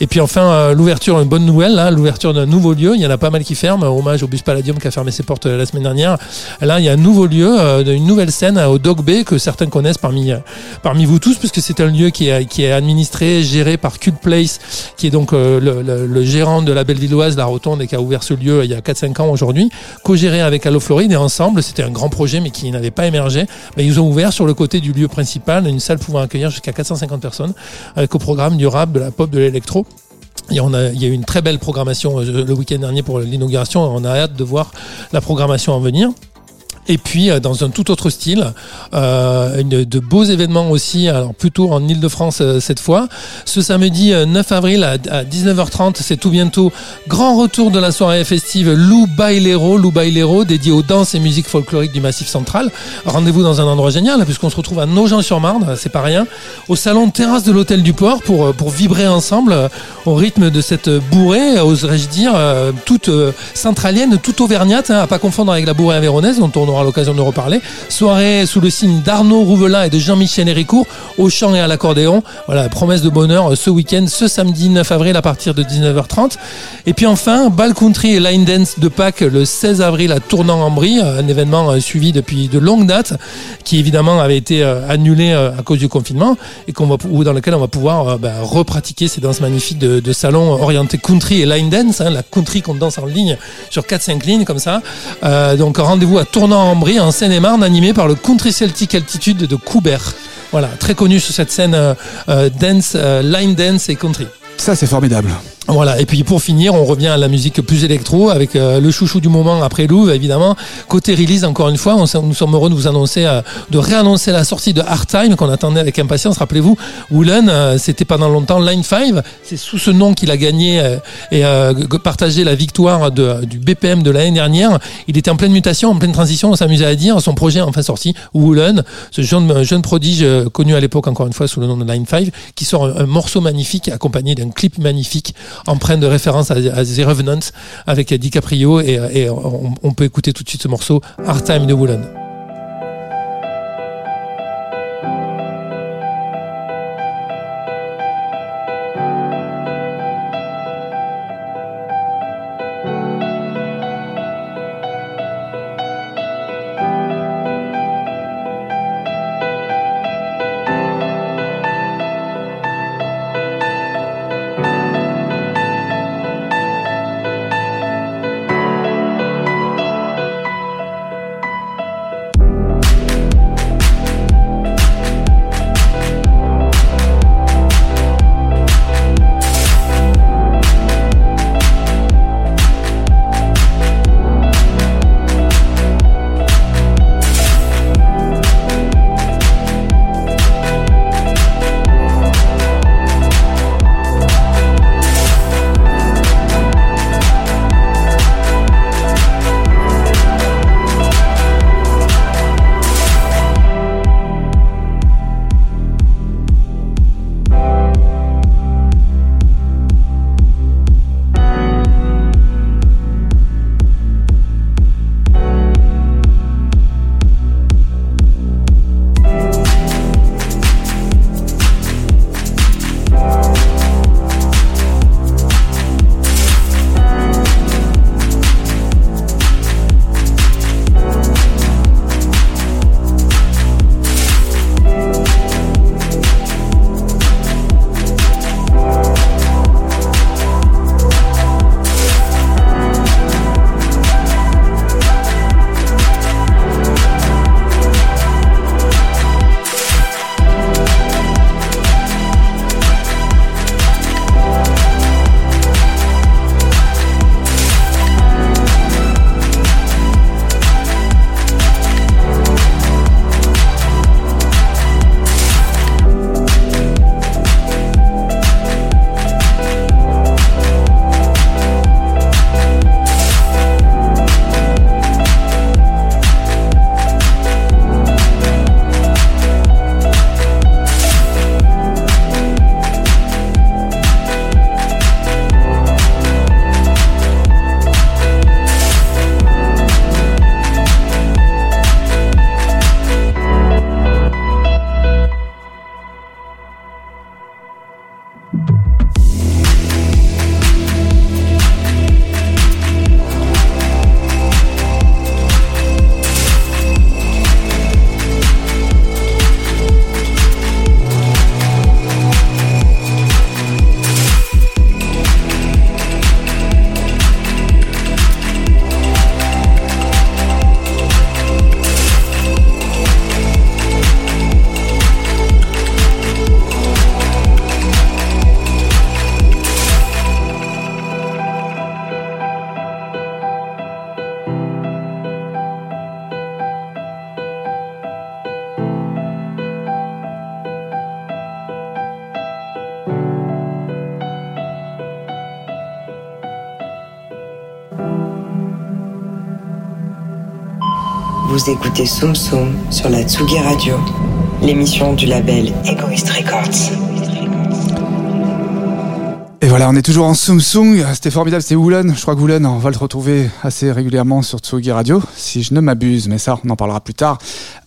Et puis enfin euh, l'ouverture, une bonne nouvelle, là, l'ouverture d'un nouveau lieu. Il y en a pas mal qui ferment. Hommage au Bus Palladium qui a fermé ses portes la semaine dernière. Là, il y a un nouveau lieu, euh, une nouvelle scène euh, au Dog Bay que certains connaissent parmi euh, parmi vous tous, puisque c'est un lieu qui est qui est administré, géré par Cult Place, qui est donc le, gérant de la Bellevilloise, la Rotonde, et qui a ouvert ce lieu il y a 4-5 ans aujourd'hui, co-géré avec Allo Floride et ensemble. C'était un grand projet, mais qui n'avait pas émergé. Mais ils ont ouvert sur le côté du lieu principal une salle pouvant accueillir jusqu'à 450 personnes, avec au programme du rap, de la pop, de l'électro. Il y a eu une très belle programmation euh, le week-end dernier pour l'inauguration. On a hâte de voir la programmation en venir. Et puis euh, dans un tout autre style, euh, une- de beaux événements aussi, alors plutôt en Ile-de-France euh, cette fois. Ce samedi euh, 9 avril à, à 19h30, c'est tout bientôt, grand retour de la soirée festive Lou Bailero, Lou Bailero, dédié aux danses et musiques folkloriques du Massif Central. Rendez-vous dans un endroit génial, puisqu'on se retrouve à Nogent-sur-Marne, c'est pas rien, au salon terrasse de l'Hôtel du Port pour, euh, pour vibrer ensemble euh, au rythme de cette bourrée, euh, oserais-je dire, euh, toute euh, centralienne, toute auvergnate, hein, à pas confondre avec la bourrée avéronaise, dont on aura l'occasion de reparler. Soirée sous le signe d'Arnaud Rouvelin et de Jean-Michel Héricourt, au chant et à l'accordéon. Voilà, promesse de bonheur euh, ce week-end, ce samedi 9 avril à partir de 19h30. Et puis enfin, Ball Country et Line Dance de Pâques le 16 avril à Tournant-en-Brie, euh, un événement euh, suivi depuis de longues dates, qui évidemment avait été annulé à cause du confinement et qu'on va, ou dans lequel on va pouvoir bah, repratiquer ces danses magnifiques de, salon orientés country et line dance, hein, la country qu'on danse en ligne sur 4-5 lignes comme ça. Donc rendez-vous à Tournant-en-Brie en Seine-et-Marne, animé par le Country Celtic Altitude de Coubert. Voilà, très connu sur cette scène euh, euh, dance, euh, line dance et country. Ça, c'est formidable. Voilà, et puis pour finir, on revient à la musique plus électro avec euh, le chouchou du moment après Louvre, évidemment. Côté release, encore une fois, on, nous sommes heureux de vous annoncer, euh, de réannoncer la sortie de Hard Time qu'on attendait avec impatience. Rappelez-vous, Woolen, euh, c'était pendant longtemps Line 5, c'est sous ce nom qu'il a gagné euh, et euh, partagé la victoire de, du BPM de l'année dernière. Il était en pleine mutation, en pleine transition, on s'amusait à dire. Son projet enfin sorti, Woolen, ce jeune, jeune prodige euh, connu à l'époque, encore une fois, sous le nom de Line 5, qui sort un morceau magnifique accompagné d'un clip magnifique empreint de référence à, The Revenant avec DiCaprio et, et on, on peut écouter tout de suite ce morceau Hard Time de Woolen. Soum Soum sur la Tsugi Radio, l'émission du label Egoist Records. Et voilà, on est toujours en Soum Soum. C'était formidable, c'était Woolen. Je crois que Woolen, on va le retrouver assez régulièrement sur Tsugi Radio, si je ne m'abuse, mais ça, on en parlera plus tard.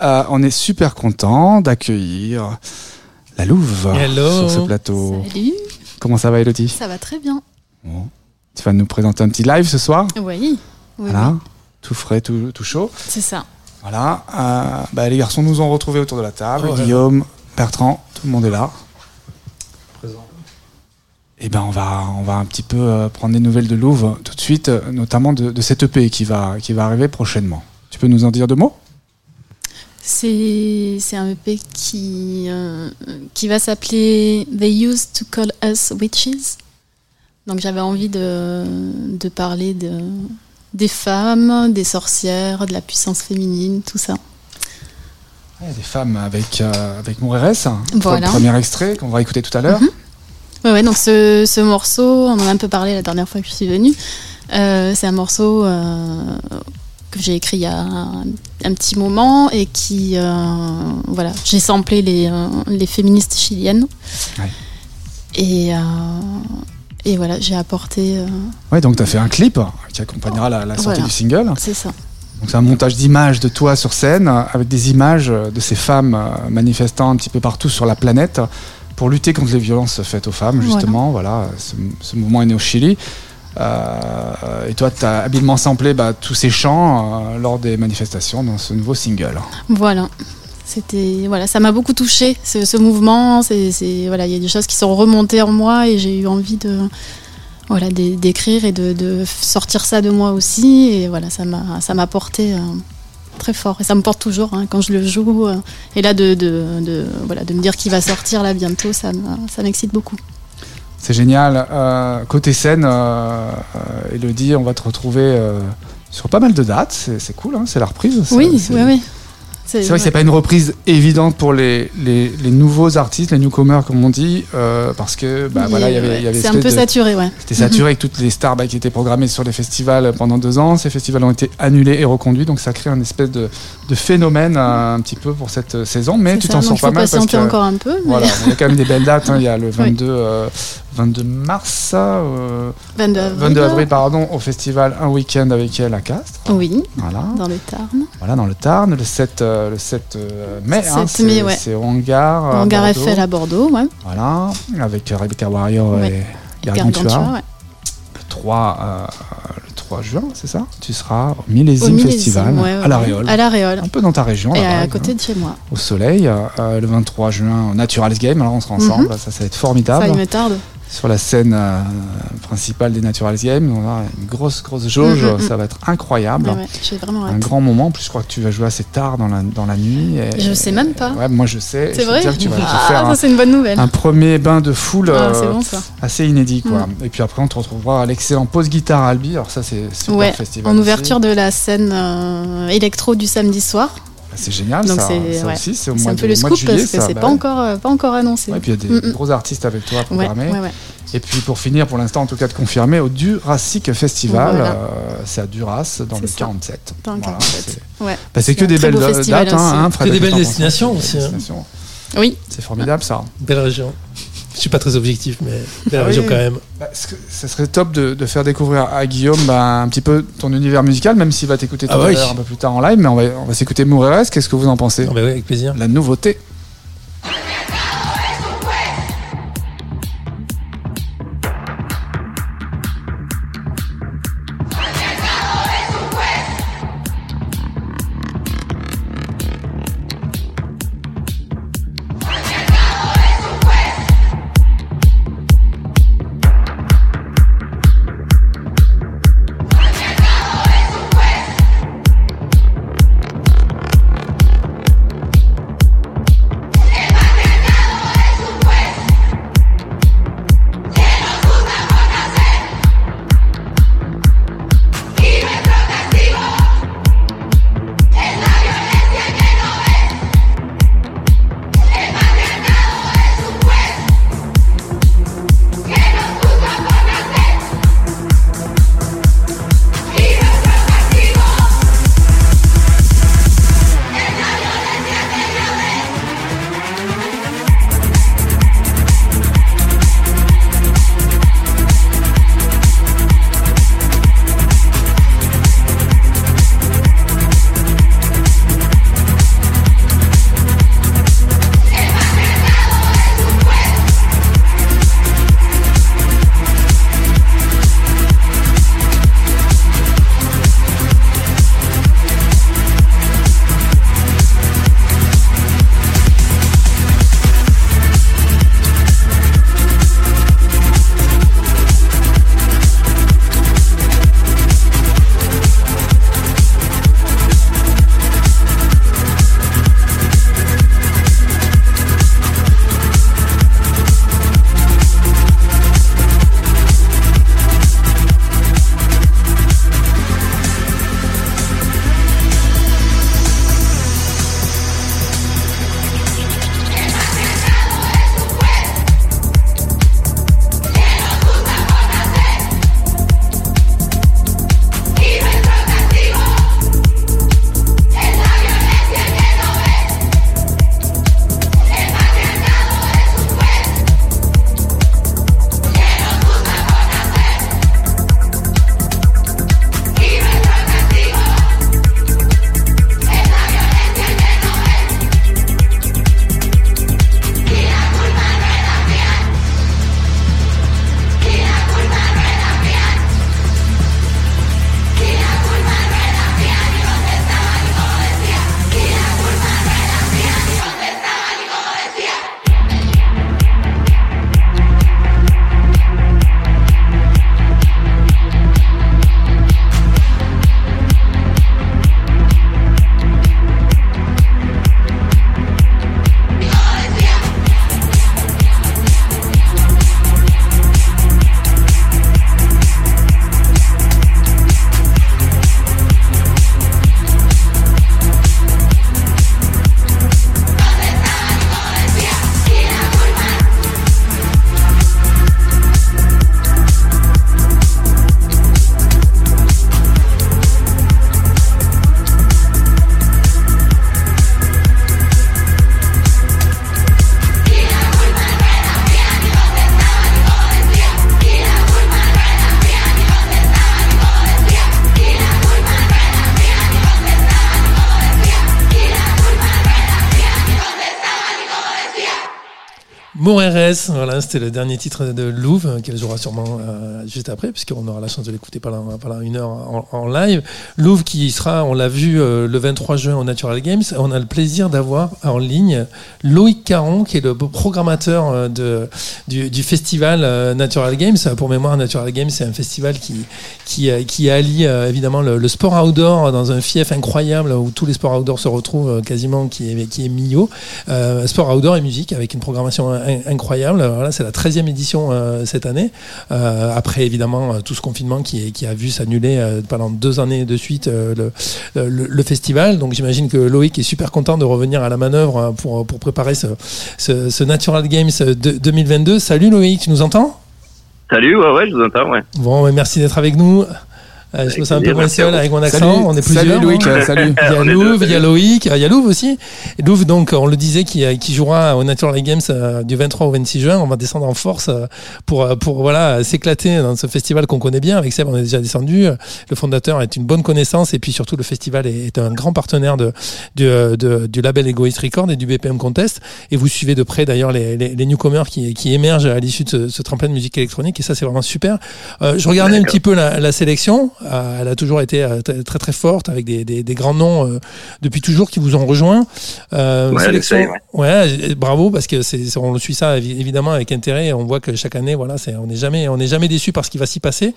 Euh, on est super content d'accueillir la Louve Hello. sur ce plateau. Salut, Comment ça va, Elodie? Ça va très bien. Bon. Tu vas nous présenter un petit live ce soir? Oui, oui, Voilà, oui, tout frais, tout, tout chaud. c'est ça. Voilà, euh, bah, les garçons nous ont retrouvés autour de la table. Ouais. Guillaume, Bertrand, tout le monde est là. Et ben on va, on va un petit peu euh, prendre des nouvelles de Louvre tout de suite, euh, notamment de, de cette EP qui va, qui va arriver prochainement. Tu peux nous en dire deux mots? C'est c'est un EP qui, euh, qui va s'appeler They Used to Call Us Witches. Donc j'avais envie de, de parler de, des femmes, des sorcières, de la puissance féminine, tout ça. Il y a des femmes avec, euh, avec Moureres, hein, Voilà. le premier extrait qu'on va écouter tout à l'heure. Mhm. Ouais, ouais, donc ce, ce morceau, on en a un peu parlé la dernière fois que je suis venue. Euh, c'est un morceau euh, que j'ai écrit il y a un, un petit moment et qui, euh, voilà, j'ai samplé les, les féministes chiliennes. Ouais. Et, et voilà, j'ai apporté. euh, Ouais, donc tu as fait un clip qui accompagnera la, la sortie Voilà. du single. c'est ça. Donc c'est un montage d'images de toi sur scène, avec des images de ces femmes euh, manifestant un petit peu partout sur la planète pour lutter contre les violences faites aux femmes, Voilà. justement. Voilà, ce, ce mouvement est né au Chili. Euh, et toi, tu as habilement samplé bah, tous ces chants euh, lors des manifestations dans ce nouveau single. Voilà. C'était voilà, ça m'a beaucoup touché ce, ce mouvement. C'est voilà, il y a des choses qui sont remontées en moi et j'ai eu envie de voilà d'é- d'écrire et de, de sortir ça de moi aussi. Et voilà, ça m'a ça m'a porté euh, très fort et ça me porte toujours hein, quand je le joue. euh, et là de, de, de- voilà de me dire qu'il va sortir là bientôt, ça me- ça m'excite beaucoup. C'est génial. Euh, côté scène, euh, Elodie, on va te retrouver sur pas mal de dates. C'est cool, hein, c'est la reprise. Oui, oui, oui. C'est vrai que c'est pas une reprise évidente pour les, les, les nouveaux artistes, les newcomers comme on dit, euh, parce que bah, voilà, il y avait, y avait C'est un peu de- saturé, ouais. C'était saturé avec toutes les stars bah, qui étaient programmées sur les festivals pendant deux ans. Ces festivals ont été annulés et reconduits, donc ça crée un espèce de, de phénomène euh, un petit peu pour cette euh, saison. Mais tu t'en sors pas mal parce que encore un peu. mais- voilà, il y a quand même des belles dates. hein. Il y a le [laughs] 22, euh, 22 mars, euh, 22 avril. 22 avril, pardon, au festival Un Week-end avec elle à Castres. Oui, Voilà. dans le Tarn. Voilà, dans le Tarn, le 7, euh, le 7 euh, mai. hein, 7 mai, c'est- ouais. Au hangar. à Hangar Bordeaux. Eiffel à Bordeaux, ouais. Voilà, avec euh, Rebecca Warrior Ouais. et Et Gargantua. Ouais. Le 3, euh, le 3 juin, c'est ça? Tu seras au Millésime Au Millésime, Festival à La Réole. À La Réole. Un peu dans ta région, Et à côté de chez moi. au soleil. euh, le 23 juin, au Naturals Game. Alors on sera ensemble, ça, ça va être formidable. Mhm. Ça, il me tarde. Sur la scène euh, principale des Naturals Games, on a une grosse, grosse jauge. Mhm, mhm. Ça va être incroyable. Ouais, ouais, J'ai vraiment Un grand moment. En plus, je crois que tu vas jouer assez tard dans la, dans la nuit. et- Je sais même pas. Ouais, moi je sais. C'est vrai dire que tu vas Ah, faire ça c'est une bonne nouvelle. un premier bain de foule Ah, euh, bon assez inédit. quoi. Et puis après, on te retrouvera à l'excellent pause guitare Albi. Alors ça, c'est super Ouais, festival. en aussi. ouverture de la scène euh, électro du samedi soir. Bah, C'est génial Donc ça. c'est Ça ouais. aussi, c'est au mois un de, peu le mois de scoop juillet. parce que c'est bah pas ouais. encore euh, pas encore annoncé. Ouais, et puis il y a des Mm, mm. gros artistes avec toi à Ouais, programmer. ouais, ouais. Et puis pour finir, pour l'instant en tout cas de confirmer, au Jurassic Festival, Voilà. euh, c'est à Duras dans le ça. 47. Dans le Voilà, 47. c'est- Ouais. bah, c'est C'est que des belles dates, hein, aussi. hein, Fred, Que des belles destinations aussi, hein. Oui. C'est formidable ça. Belle région. Je suis pas très objectif, mais Ah région oui. quand même. Bah, ça serait top de, de faire découvrir à Guillaume bah, un petit peu ton univers musical, même s'il va t'écouter tout Ah à oui. l'heure un peu plus tard en live, mais on va, on va s'écouter Moureres. Qu'est-ce que vous en pensez? Oui, avec plaisir. La nouveauté. C'était le dernier titre de Louvre, qu'elle jouera sûrement euh, juste après, puisqu'on aura la chance de l'écouter pendant, une heure en, live. Louvre qui sera, on l'a vu euh, le 23 juin au Natural Games, on a le plaisir d'avoir en ligne Loïc Caron, qui est le programmateur euh, du, festival euh, Natural Games. Pour mémoire, Natural Games, c'est un festival qui, qui, euh, qui allie euh, évidemment le, sport outdoor dans un fief incroyable où tous les sports outdoor se retrouvent euh, quasiment, qui est, qui est sport outdoor et musique avec une programmation in- incroyable. Voilà, c'est la 13e édition cette année. Après, évidemment, tout ce confinement qui, qui a vu s'annuler pendant deux années de suite le, festival. Donc, j'imagine que Loïc est super content de revenir à la manœuvre pour, pour préparer ce, Natural Games de- 2022. Salut Loïc, tu nous entends? Salut, ouais, ouais, je vous entends, ouais. Bon, merci d'être avec nous. Euh, je me sens un peu moins seul avec mon accent. Salut, on est salut plusieurs. Loïc, hein. euh, salut. [laughs] Il y a Louvre, il y a salut. Loïc, il y a Louvre aussi. Et Louvre, donc, on le disait, qui, euh, qui jouera au Natural Games euh, du 23 au 26 juin. On va descendre en force euh, pour, euh, pour voilà, s'éclater dans ce festival qu'on connaît bien. Avec Seb, on est déjà descendu. Le fondateur est une bonne connaissance et puis surtout, le festival est, est un grand partenaire de, du, euh, de- du label Egoist Record et du BPM Contest. Et vous suivez de près d'ailleurs les, les, les newcomers qui, qui émergent à l'issue de ce, ce tremplin de musique électronique. Et ça, c'est vraiment super. Euh, je regardais un petit peu la, la sélection. Euh, elle a toujours été euh, très très forte avec des, des, des grands noms euh, depuis toujours qui vous ont rejoint. Euh, Ouais, sélection, ouais, bravo parce que c'est on le suit ça évi- évidemment avec intérêt. Et on voit que chaque année, voilà, c'est on n'est jamais on n'est jamais déçu par ce qui va s'y passer.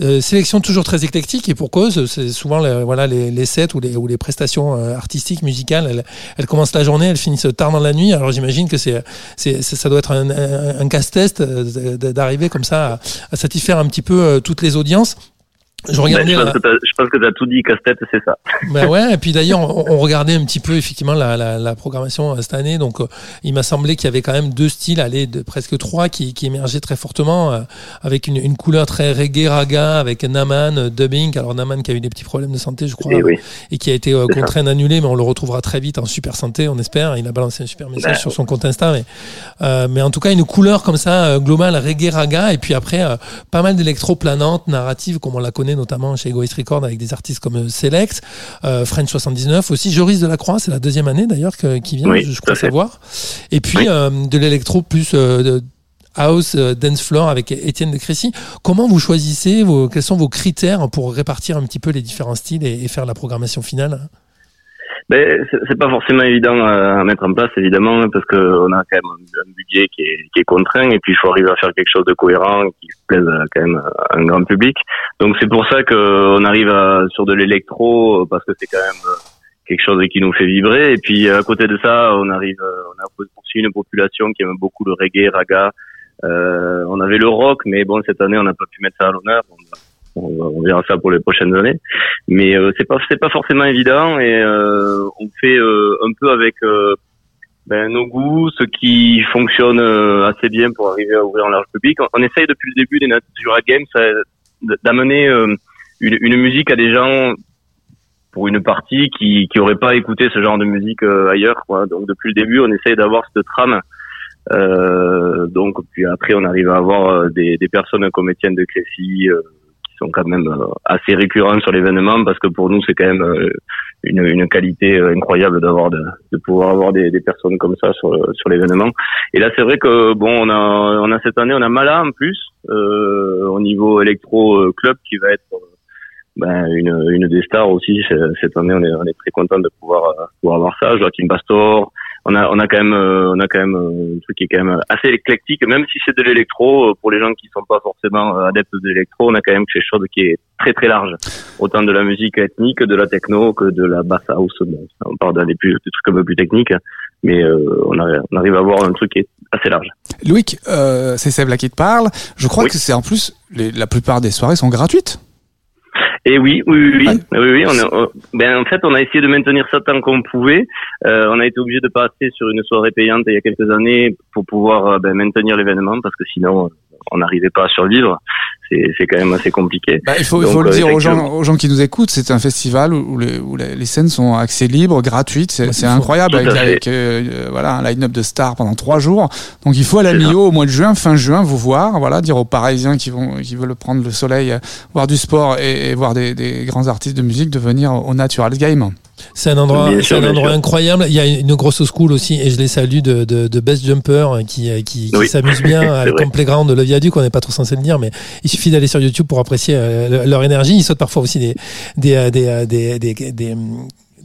Euh, sélection toujours très éclectique et pour cause, c'est souvent le- voilà les, les sets ou les ou les prestations artistiques musicales. Elles, elles commencent la journée, elles finissent tard dans la nuit. Alors j'imagine que c'est c'est ça doit être un, un, un casse-test d'arriver comme ça à, à satisfaire un petit peu toutes les audiences. Je Ben, regardais. je, la- pense que t'as- je pense que tu as tout dit, casse-tête, c'est ça. [laughs] bah ouais, et puis d'ailleurs, on, on regardait un petit peu effectivement la, la, la programmation euh, cette année. Donc, euh, il m'a semblé qu'il y avait quand même deux styles, allez, de presque trois, qui, qui émergeaient très fortement, euh, avec une, une couleur très reggae raga, avec Naman, euh, dubbing. Alors Naman qui a eu des petits problèmes de santé, je crois, Et oui. et qui a été euh, contraint d'annuler, mais on le retrouvera très vite en super santé, on espère. Il a balancé un super message Ben, sur son compte Insta, mais, euh, mais en tout cas une couleur comme ça euh, globale reggae raga, et puis après euh, pas mal d'électro planante, narrative, comme on la connaît notamment chez Egoist Record avec des artistes comme euh, Select, euh, French 79 aussi, Joris Delacroix, c'est la deuxième année d'ailleurs qui vient, Oui, je, crois savoir. Et puis Oui. euh, de l'électro plus de house, dance floor avec Étienne de Crécy. Comment vous choisissez, vos, quels sont vos critères pour répartir un petit peu les différents styles et, et faire la programmation finale? Ben, c'est pas forcément évident euh, à mettre en place, évidemment, parce que on a quand même un, budget qui est, qui est contraint, et puis il faut arriver à faire quelque chose de cohérent, qui plaise euh, quand même à un grand public. Donc c'est pour ça qu'on arrive à, sur de l'électro, euh, parce que c'est quand même euh, quelque chose qui nous fait vibrer. Et puis à côté de ça, on arrive, euh, on a aussi une population qui aime beaucoup le reggae, raga. Euh, on avait le rock, mais bon cette année on n'a pas pu mettre ça à l'honneur. On, on- on verra ça pour les prochaines années mais euh, c'est pas c'est pas forcément évident et euh, on fait euh, un peu avec ben, nos goûts, ce qui fonctionne assez bien pour arriver à ouvrir un large public. On, essaye depuis le début des Natural Games d'amener une, une musique à des gens pour une partie qui qui aurait pas écouté ce genre de musique ailleurs. Quoi. Donc depuis le début, on essaye d'avoir cette trame. Euh, donc puis après, on arrive à avoir des, des personnes comme Étienne de Crécy. euh, sont quand même euh, assez récurrents sur l'événement parce que pour nous c'est quand même euh, une, une qualité euh, incroyable d'avoir de, de pouvoir avoir des, des personnes comme ça sur, sur l'événement. Et là c'est vrai que bon on a on a cette année on a Mala en plus euh, au niveau électro club qui va être ben, une, une des stars aussi. Cette année on est, on est très content de pouvoir pouvoir avoir ça. Joaquin Pastor on a on a quand même euh, on a quand même euh, un truc qui est quand même assez éclectique même si c'est de l'électro euh, pour les gens qui sont pas forcément euh, adeptes de l'électro on a quand même quelque chose qui est très très large autant de la musique ethnique que de la techno que de la bass house bon, on parle d'aller plus des trucs un peu plus techniques mais euh, on, arrive, on arrive à avoir un truc qui est assez large Loïc, euh, c'est Seb là qui te parle. Je crois Oui. que c'est en plus, les- la plupart des soirées sont gratuites. Et oui, oui, oui, oui, oui, oui, on a- on- ben en fait, on a essayé de maintenir ça tant qu'on pouvait. Euh, on a été obligé de passer sur une soirée payante il y a quelques années pour pouvoir euh, ben, maintenir l'événement parce que sinon, on n'arrivait pas à survivre. C'est c'est quand même assez compliqué. Bah, il faut, il faut le dire aux gens, aux gens qui nous écoutent, c'est un festival où, les, où les- scènes sont accès libre, gratuites. C'est c'est incroyable à avec, euh, euh, voilà, un line-up de stars pendant trois jours. Donc il faut à la C'est ça. Mio au mois de juin, fin juin, vous voir, voilà, dire aux Parisiens qui vont, qui veulent prendre le soleil, euh, voir du sport et, et voir des, des grands artistes de musique de venir au Natural Game. C'est un endroit, sûr, un endroit incroyable. Il y a une grosse school aussi, et je les salue de, de, de Best Jumper qui, euh, qui, qui Oui. s'amuse bien [laughs] avec vrai. playground de le viaduc. On n'est pas trop censé le dire, mais il suffit d'aller sur YouTube pour apprécier euh, le- leur énergie. Ils sautent parfois aussi des, des, euh, des, des, des,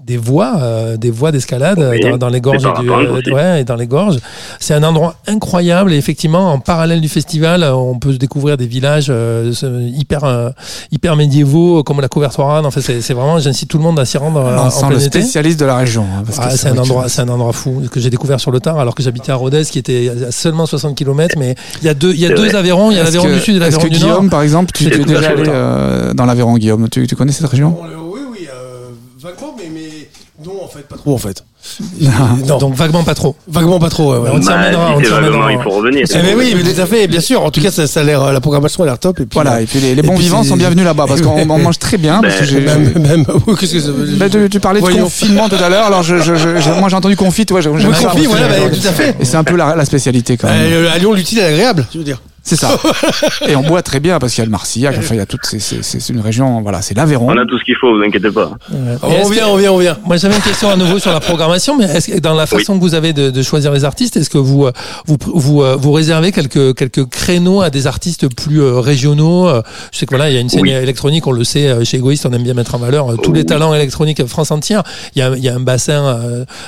des, voies, euh, des voies d'escalade euh, Oui, dans, dans les gorges du- euh, ouais, et dans les gorges. C'est un endroit incroyable et effectivement en parallèle du festival, euh, on peut découvrir des villages euh, hyper euh, hyper médiévaux comme la Couvertoirane. En fait, c'est vraiment, j'incite tout le monde à s'y rendre On en sent plein le été. spécialiste de la région. hein, Ah, c'est un endroit, c'est un endroit fou que j'ai découvert sur le tard alors que j'habitais à Rodez, qui était à seulement 60 km. Mais il y a deux, il y a deux vrai. Aveyron, il y a l'Aveyron du Sud et Est-ce l'Aveyron que du Nord. Guillaume, par exemple, tu es déjà allé euh, dans l'Aveyron, Guillaume? Tu, tu connais cette région Bon, le- oui, oui, euh, vaguement, mais, mais non, en fait, pas trop, en fait. [laughs] Non. Donc vaguement pas trop. Vaguement pas trop, ouais. On Bah, on c'est t'y vaguement, emmènera. il faut revenir. Eh ben oui, mais tout à fait, bien sûr. En tout cas, ça, ça a l'air, la programmation a l'air top. Et puis, Voilà, euh, et puis les, les bons puis vivants sont bienvenus là-bas parce qu'on [laughs] on mange très bien. parce que j'ai- même, même, [laughs] qu'est-ce que ça veut dire Bah, tu, tu parlais de Voyons. confinement tout à l'heure, alors je, je, je- je- moi j'ai entendu confit, ouais, j'aime Oui, confit, voilà, bah, tout à fait. Et c'est un peu la, la spécialité quand même. Euh, à Lyon, l'utile est agréable, je veux dire. C'est ça. [laughs] Et on boit très bien parce qu'il y a le Marcillac, enfin il y a toutes ces, ces- c'est une région, voilà, c'est l'Aveyron. On a tout ce qu'il faut, vous inquiétez pas. On revient, que- on revient, on revient. Moi, j'avais une question à nouveau sur la programmation, mais est-ce que dans la façon que vous avez de, de choisir les artistes, est-ce que vous euh, vous vous, euh, vous réservez quelques quelques créneaux à des artistes plus euh, régionaux Je sais que voilà, il y a une scène Oui. électronique, on le sait, chez Egoist, on aime bien mettre en valeur euh, tous les talents électroniques France entière. Il y a il y a un bassin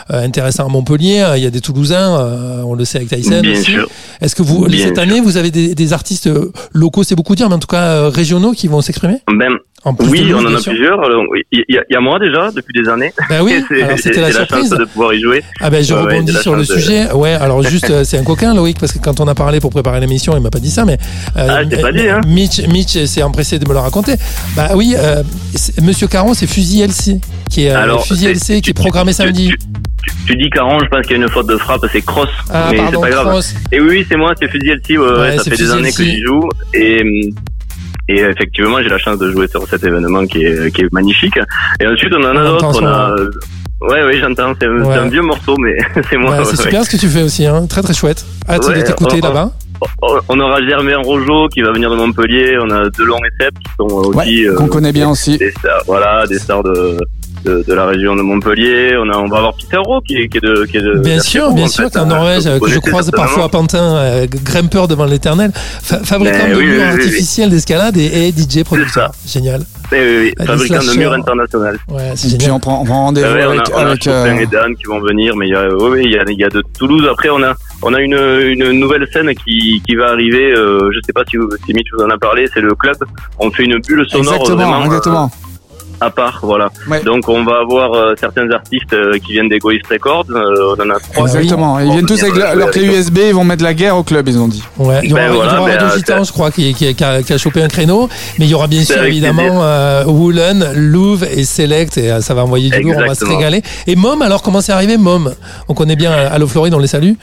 intéressant à Montpellier, il y a des Toulousains, euh, on le sait avec Tyson Bien aussi. sûr. Est-ce que vous Bien cette sûr. année vous avez des, des artistes euh, locaux, c'est beaucoup dire, mais en tout cas euh, régionaux qui vont s'exprimer? Ben, En plus de oui, on en a plusieurs. Oui, Il y, y a moi déjà depuis des années. Ben oui, c'était la surprise. de pouvoir y jouer. Ah ben je Ouais, rebondis sur le de- sujet. Ouais, alors [laughs] juste euh, c'est un coquin Loïc parce que quand on a parlé pour préparer l'émission, il m'a pas dit ça mais euh, Ah, je pas dit, hein. Mitch Mitch s'est empressé de me le raconter. Bah oui, euh, monsieur Caron, c'est Fusil LC qui est euh, Alors, Fusil LC qui est programmé tu- samedi. Tu, tu dis Caron, je pense qu'il y a une faute de frappe, c'est Cross. Ah mais c'est pas grave. Cross. Et oui, c'est moi, c'est Fusil LC. Ouais, ça fait des années que j'y joue. Et, et effectivement, j'ai la chance de jouer sur cet événement qui est, qui est magnifique. Et ensuite, on en a d'autres. On a... Ouais, oui, j'entends. C'est un, Ouais. c'est un vieux morceau, mais [laughs] c'est moi. Ouais, c'est ouais. super ce que tu fais aussi, hein. très très chouette. Hâte Ouais, de t'écouter là-bas. On- aura Germain Rojo qui va venir de Montpellier. On a Delon et Sepp qui sont aussi. Ouais, qu'on connaît bien aussi. Des stars, voilà, des stars de, de, de la région de Montpellier. On, a, on va avoir Peter Rowe qui, est- qui est de. Qui est de Bien sûr, bien en sûr, en Norvège, euh, que je croise parfois à Pantin, euh, grimpeur devant l'éternel, fa- fabricant Mais de oui, murs oui, oui, oui. artificiels d'escalade et, et DJ producteur. Génial. Oui, oui, fabricant de murs international. Ouais, c'est puis on prend, on prend rendez-vous ouais, on a, avec, on a avec, euh, et Dan qui vont venir, mais il y a, il y a, il y a de Toulouse. Après, on a, on a une, une nouvelle scène qui, qui va arriver. Euh, je sais pas si, vous, si Mitch vous en a parlé. C'est le club. On fait une bulle sonore exactement, vraiment exactement. euh, à part, voilà. Ouais. Donc, on va avoir euh, certains artistes euh, qui viennent d'Egoist Records. Euh, on en a trois. Exactement. Ils viennent tous avec leur, leur clé USB, ils vont mettre la guerre au club, ils ont dit. Ouais, il y aura, Ben il y voilà, aura ben, Radio euh, Gitan, c'est- je crois, qui, qui, qui a, qui a chopé un créneau. Mais il y aura bien C'est sûr, évidemment, euh, Woolen, Louvre et Select. Et ça va envoyer du lourd, on va se régaler. Et Mom, alors, comment c'est arrivé Mom? On connaît bien Allo Floride, on les salue.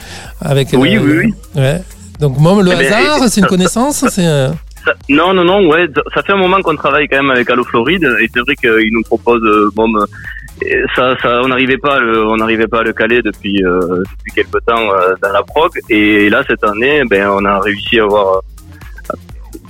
Avec, Oui, euh, oui, oui. Ouais. Donc, Mom, le Eh ben, hasard, c'est une connaissance c'est, euh, Ça- non, non, non, ouais, ça fait un moment qu'on travaille quand même avec Allo Floride, et c'est vrai qu'ils nous proposent, euh, bon, euh, ça, ça, on n'arrivait pas, à le, on n'arrivait pas à le caler depuis euh, depuis quelque temps euh, dans la prog, et là cette année, ben, on a réussi à avoir. euh,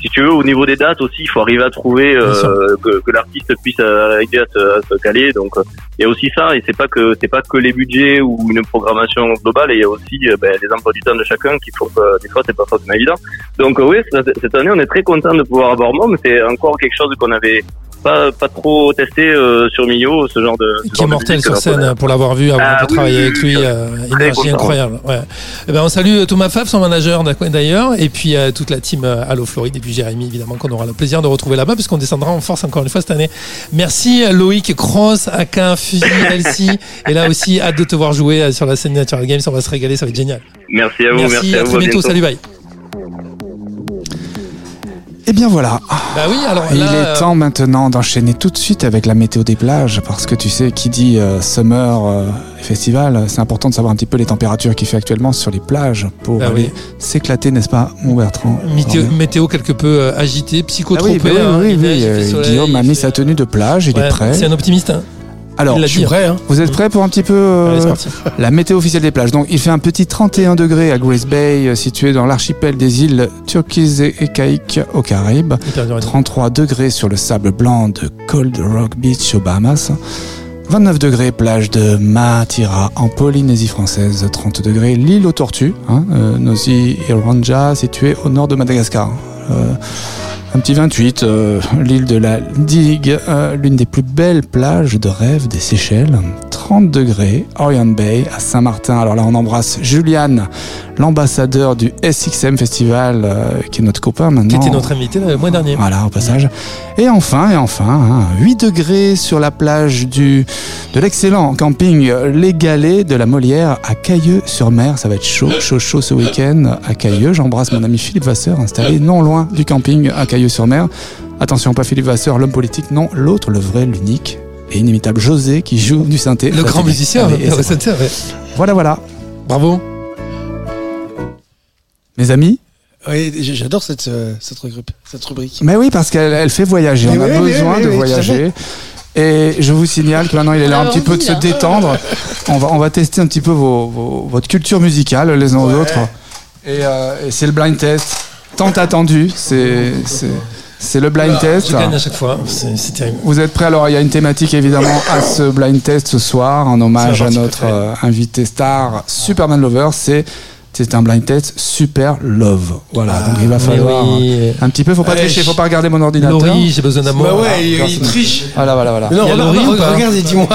Si tu veux, au niveau des dates aussi, il faut arriver à trouver euh, que, que l'artiste puisse arriver à se, à se caler. Donc, il y a aussi ça, et c'est pas que c'est pas que les budgets ou une programmation globale, il y a aussi euh, ben, les emplois du temps de chacun qui font que des fois c'est pas forcément évident. Donc euh, oui, cette année, on est très content de pouvoir avoir Mom. C'est encore quelque chose qu'on avait pas pas trop testé euh, sur Mio, ce genre de ce qui est genre de mortel sur scène pour l'avoir vu, avoir Ah oui, travaillé oui, avec lui, euh, énergie incroyable. Ouais. Eh ben, on salue Thomas Fab, son manager d'ailleurs, et puis euh, toute la team euh, Allo Floride, et puis Jérémy évidemment qu'on aura le plaisir de retrouver là-bas, puisqu'on descendra en force encore une fois cette année. Merci euh, Loïc Cross, Aquin, Fusil, Elsie, et là aussi hâte de te voir jouer euh, sur la scène Natural Games, on va se régaler, ça va être génial. Merci à vous, Merci, merci, à à vous. très bientôt, salut, bye. Eh bien voilà. Bah oui, alors Il est euh, temps maintenant d'enchaîner tout de suite avec la météo des plages, parce que tu sais, qui dit euh, summer euh, festival, c'est important de savoir un petit peu les températures qu'il fait actuellement sur les plages pour Bah aller oui. s'éclater, n'est-ce pas, mon Bertrand? Météo, météo quelque peu euh, agitée, Ah psychotropée. oui, bah oui, hein, oui, soleil, Guillaume a mis fait- sa tenue de plage, il Ouais, est prêt. C'est un optimiste. Hein. Alors, Je suis hein. prêt, hein. vous êtes prêts pour un petit peu euh, Allez, la météo officielle des plages? Donc, il fait un petit 31 degrés à Grace Bay, euh, situé dans l'archipel des îles Turquoise et Caïques aux Caraïbes. Hyper dur à dire. 33 degrés sur le sable blanc de Cold Rock Beach aux Bahamas. 29 degrés, plage de Matira en Polynésie française. 30 degrés, l'île aux tortues, hein, euh, Nosy Iranja, située au nord de Madagascar. Euh, un petit 28, euh, l'île de la Digue, euh, l'une des plus belles plages de rêve des Seychelles. 30 degrés, Orion Bay à Saint-Martin. Alors là, on embrasse Juliane, l'ambassadeur du SXM Festival, euh, qui est notre copain maintenant. Qui était notre invité le mois dernier. Voilà, au passage. Et enfin, et enfin, hein, 8 degrés sur la plage du, de l'excellent camping Les Galets de la Molière à Cailleux-sur-Mer. Ça va être chaud, chaud, chaud ce week-end à Cailleux. J'embrasse mon ami Philippe Vasseur, installé non loin du camping à Cailleux-sur-Mer. Attention, pas Philippe Vasseur, l'homme politique, non, l'autre, le vrai, l'unique et inimitable José qui joue du synthé. Le grand musicien, Allez, et le c'est synthé, ouais. Voilà, voilà. Bravo. Mes amis Oui, j'adore cette, euh, cette, rubrique, cette rubrique. Mais oui, parce qu'elle elle fait voyager. Mais On a oui, besoin oui, de voyager. Et je vous signale que maintenant il est là un petit peu de se détendre. On va, on va tester un petit peu vos, vos- votre culture musicale les uns aux autres. Et, euh, et c'est le blind test. Tant attendu. C'est le blind test. Je gagne à chaque fois. C'est terrible. Vous êtes prêts? Alors, il y a une thématique évidemment à ce blind test ce soir, en hommage à notre euh, invité star Superman Lover. C'est c'est un blind test super love. Voilà, donc il va falloir oui. un petit peu. Faut pas Allez, tricher, faut pas regarder mon ordinateur. Laurie, j'ai besoin d'amour. Bah ouais, il, Ah, il triche. Voilà, voilà, voilà. Mais non, Laurie ou pas regarde, dis-moi.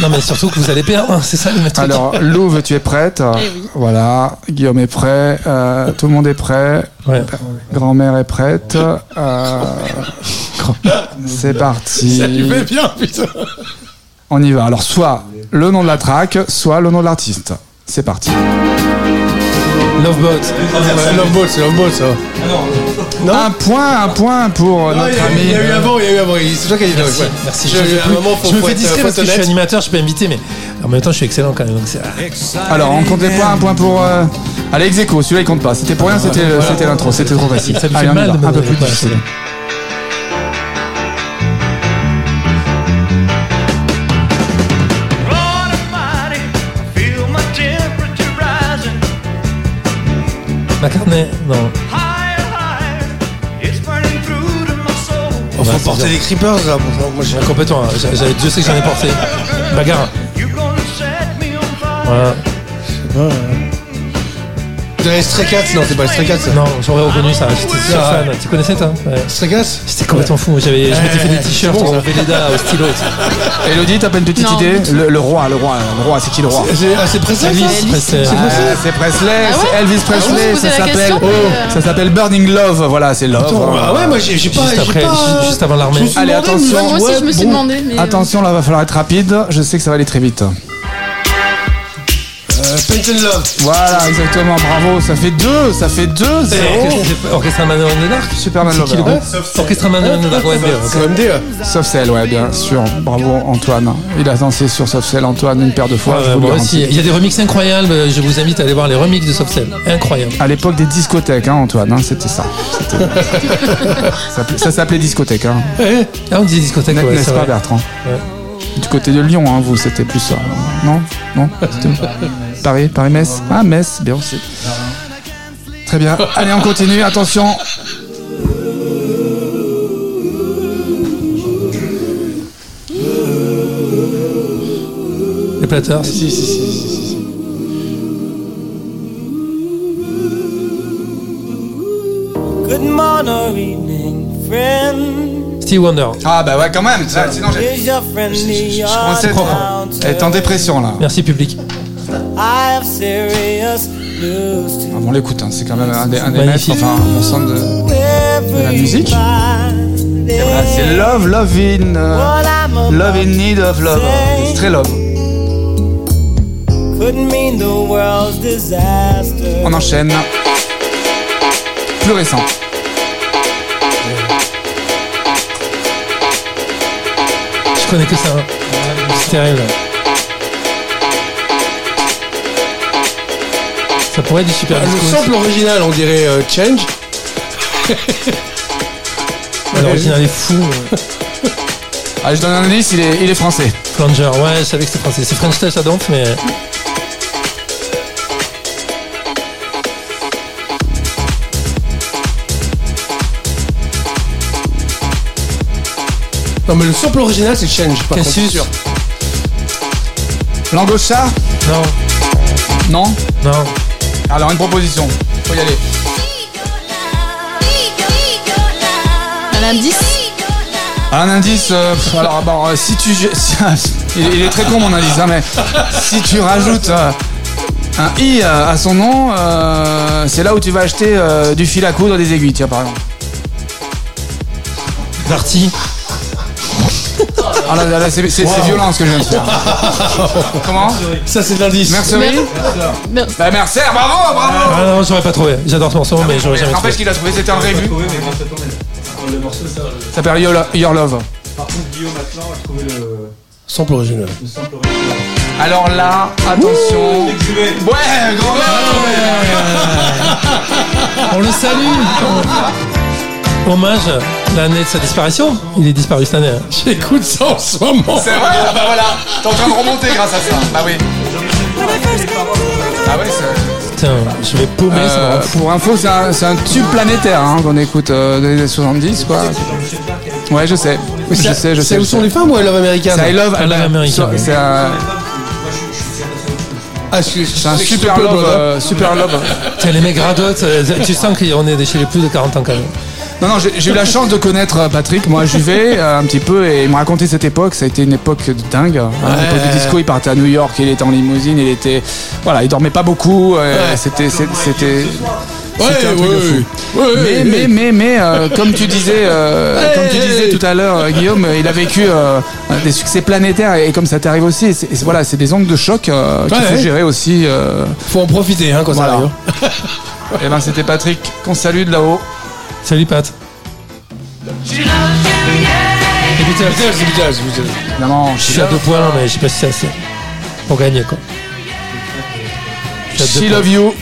Non, mais surtout que vous allez perdre. hein, C'est ça le truc. Alors, Louve, tu es prête Eh oui. Voilà, Guillaume est prêt, euh, tout le monde est prêt, Ouais. grand-mère est prête. euh, c'est parti. Ça lui fait bien, putain. On y va. Alors, soit le nom de la track, soit le nom de l'artiste. C'est parti. Lovebot. Ouais, Loveball, c'est Loveball, ça. Non Un point, un point pour Non, notre il y a eu- ami. il y a eu avant, il y a eu avant. C'est toi qui as dit Merci, ouais. merci. Je, Je, me fais discret faut parce que je suis animateur, je suis pas invité, mais en même temps, je suis excellent quand même. Alors, on compte les points, un point pour. Euh... Allez, ex aequo, celui-là il compte pas. C'était pour rien, c'était c'était l'intro, c'était trop facile. Ça me fait mal un peu plus difficile. Soul. Oh, faut Ouais, porter des creepers, là. Moi, j'ai- Ouais, Complètement. hein. J'a- j'avais- Dieu sait que j'en ai porté. Bagarre. You're gonna set me avez Stray Cats Non, c'est pas Stray Cats, ça. Non, j'aurais reconnu ça. J'étais Ah. fan. Tu connaissais ça ouais. Stray Cats J'étais complètement fou. J'avais, je m'étais fait des t-shirts en Véleda au stylo. et [laughs] tout. Elodie, t'as pas une petite Non, idée le, le roi, le roi, le roi, c'est qui le roi C'est ah, c'est Presley, Elvis Presley. Ah, C'est Presley, Ah ouais c'est Elvis Ah, Presley, vous ça la s'appelle question, mais, euh, ça s'appelle Burning Love, voilà, c'est Love. Attends, ah ouais, moi j'ai j'ai pas. Juste j'ai après, pas- ju- juste avant l'armée. je me suis Allez, demandé, attention. mais Moi aussi, ouais, je me suis bon. demandé. Mais Attention, là va falloir être rapide, je sais que ça va aller très vite. Euh, Paint and Love. Voilà, exactement, bravo, ça fait 2, ça fait 2 C'est 0 Orchestra- Orchestra Man in the Dark Superman groupe Orchestra Man in the Dark. OMD. Sauf celle, ouais, bien sûr. Bravo Antoine. Il a dansé sur Sauf celle, Antoine, une paire de fois. Je vous le aussi. Il y a des remixes incroyables. Je vous invite à aller voir les remixes de Soft Cell. Incroyable. À l'époque des discothèques, hein, Antoine, hein, c'était ça. [laughs] Ça s'appelait- discothèque, hein. Ah, on disait discothèque, ouais, N'est-ce c'est pas, vrai. Bertrand Ouais. Du côté de Lyon, hein, vous, c'était plus ça. Non? Non? [laughs] Paris Paris-Metz Ah, Metz, bien aussi. Très bien. Allez, on continue. Attention. Les Platters. Si, si, si, si, si, si. Good morning, friend. Steve Wonder. Ah, bah ouais, quand même. Ça, sinon, j'ai- je être- être en dépression, là. Merci, public. Ah, bon, on l'écoute, hein, c'est quand même un des, un des maîtres, enfin, mon son de... de la musique. Voilà, c'est Love, Love in... euh, love in Need of Love. C'est très love. Could mean the world's disaster. On enchaîne. Plus récent. Je connais que ça. C'est terrible. Ça pourrait être du super Ah, Le sample original, on dirait euh, Change. [laughs] L'original est fou. Ah, je donne un indice, il est, il est français. Flanger, ouais, je savais que c'était français. C'est French Touch à mais. Non, mais le sample original, c'est Change. Par contre, Cassius. c'est sûr. Langocha Non. Non? Non. Alors une proposition. Faut y aller. Un indice Un indice, euh, pff, alors bon, euh, si tu. [laughs] si- il, il est très con mon indice, hein, mais si tu rajoutes euh, un i euh, à son nom, euh, c'est là où tu vas acheter euh, du fil à coudre, des aiguilles, tiens par exemple. Darty. Ah là, là, là, c'est c'est- c'est violent ce que je viens de faire. [laughs] Comment Ça, c'est de l'indice. Mercerie Merci. Bah Mercer, bravo, bravo Ah non, j'aurais pas trouvé. J'adore ce morceau, mais j'aurais jamais trouvé. N'empêche qu'il a trouvé, c'était un vrai but. Ça s'appelle Your, Lo- Your Love. Par contre, Guillaume Atlan a trouvé le, Sample original. le sample original. Alors là, attention. Ouais, grand On le salue. [laughs] Hommage l'année de sa disparition. Il est disparu cette année. hein. J'écoute ça en ce moment. C'est vrai, bah voilà. T'es en train de remonter grâce à ça. Bah oui. Ah ouais, c'est. Putain, je vais paumer. ça Euh, fou. pour info, c'est un, c'est un tube planétaire hein, qu'on écoute euh, des années 70, quoi. Ouais, je sais. Je sais, je sais. C'est je où sont sais. les femmes ou I Love American? C'est I Love, Love America. C'est- un, Ah, c'est un super love, euh, super love. Tiens, les mecs radotent. euh, Tu sens qu'on est chez les plus de 40 ans quand même. Non, non, j'ai eu la chance de connaître euh, Patrick. Moi, j'y vais euh, un petit peu et il me racontait cette époque. Ça a été une époque de dingue. À l'époque du disco, il partait à New York, il était en limousine, il était. Voilà, il dormait pas beaucoup. euh, Ouais. C'était. C'était. Ouais, c'était un truc de ouais, fou. ouais, ouais, mais, ouais. mais, mais, mais, euh, comme tu disais, euh, comme tu disais tout à l'heure, euh, Guillaume, il a vécu euh, des succès planétaires et, comme ça t'arrive aussi. et et voilà, c'est des angles de choc euh, qu'il Ouais, faut ouais. gérer aussi. euh, Faut en profiter hein, quand Voilà. ça arrive. et ben, c'était Patrick qu'on salue de là-haut. Salut Pat. C'est Beatles, c'est Beatles, c'est Beatles. Évidemment, Je suis à deux points, mais je sais pas si c'est assez. Pour gagner quoi. She points. Love You.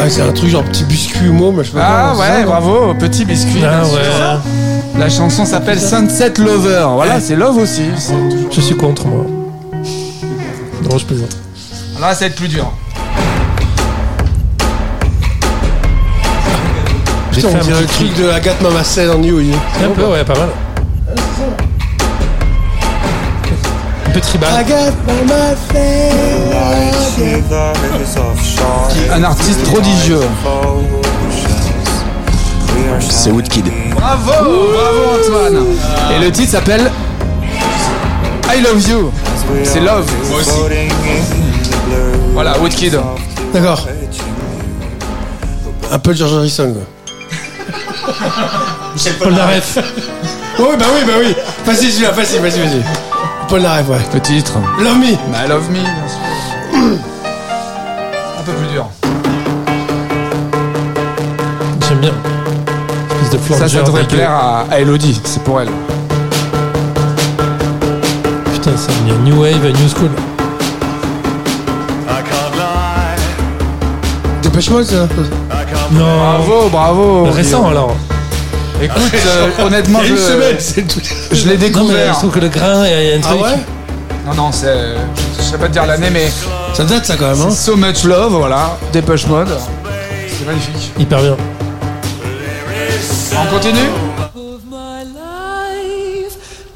Ah, c'est un truc genre petit biscuit ou mot, mais je sais pas Ah ouais, ça, non bravo, petit biscuit. Ah bien sûr. ouais. La chanson s'appelle Sunset Lover. Voilà, c'est Love aussi. Je suis contre moi. Non, je plaisante. Alors là, ça va être plus dur. Putain, fait on un dirait le petit truc de Agathe Mamassel en New York. Un peu, ouais, pas mal. Un peu tribal. Agathe Mamassel. Un artiste prodigieux. C'est Woodkid. Bravo, bravo Antoine. Et le titre s'appelle I Love You. C'est Love, moi aussi. Voilà, Woodkid. D'accord. Un peu de George Harrison. quoi. [laughs] Paul Naref. Ouais, ouais, bah oui, bah oui. Facile celui-là, facile, vas-y, vas-y. Paul Naref, ouais. Le titre. Love me. Bah, Love Me, bien sûr. Un peu plus dur. J'aime bien. Ça, ça devrait dégueu. plaire à, à Elodie, c'est pour elle. Putain, c'est une new wave, new school. Dépêche moi ça. Non. Bravo, bravo. Récent alors. Écoute, euh, honnêtement, je, semaine, c'est tout. je l'ai Non, découvert. je trouve que le grain, il y a un Ah truc. ouais? Non, non, c'est. Je sais pas te dire l'année, mais. Ça date ça quand même, hein So Much Love, voilà. Dépêche Mode. C'est magnifique. Hyper bien. On continue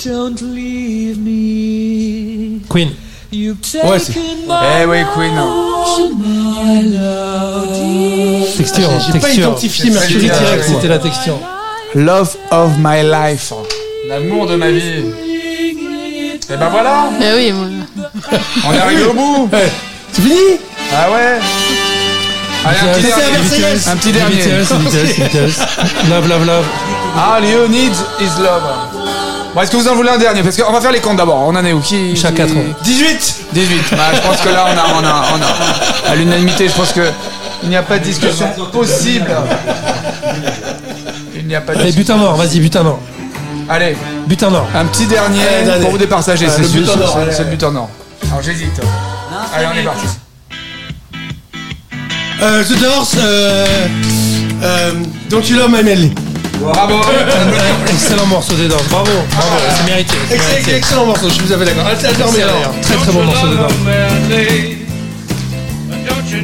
Don't leave me. Queen. You've Ouais, c'est- Eh oui, Queen. Texture. J'ai pas texture. identifié Mercury C'était- direct. C'était la texture. Love of my life. L'amour de ma vie. Et ben voilà, Eh oui, moi. on est arrivé au bout. Ouais. C'est fini Ah ouais Allez, un petit dernier. Un petit dernier. Beatles, les Beatles, les Beatles. Love, love, love. All you need is love. Bon, est-ce que vous en voulez un dernier? Parce qu'on va faire les comptes d'abord. On en est où? Qui Chaque qui- quatre. 18 18. Bah, je pense que là, on a, on a, on a à l'unanimité. Je pense que il n'y a pas de discussion possible. Il n'y a pas de Allez, but discussion. en or, vas-y, but en or. Allez, But en or. un petit dernier Allez, pour vous départager. C'est le but en or, c'est le but en or. Alors j'hésite. Allez, on est parti. Euh, The Doors, euh, euh, Don't You Love My Melody. Bravo. [laughs] Excellent morceau des Doors. Bravo, bravo, c'est mérité. c'est Excellent, mérité. excellent morceau, je suis à fait d'accord. Alter Excellent. d'ailleurs. Très très bon morceau des Doors.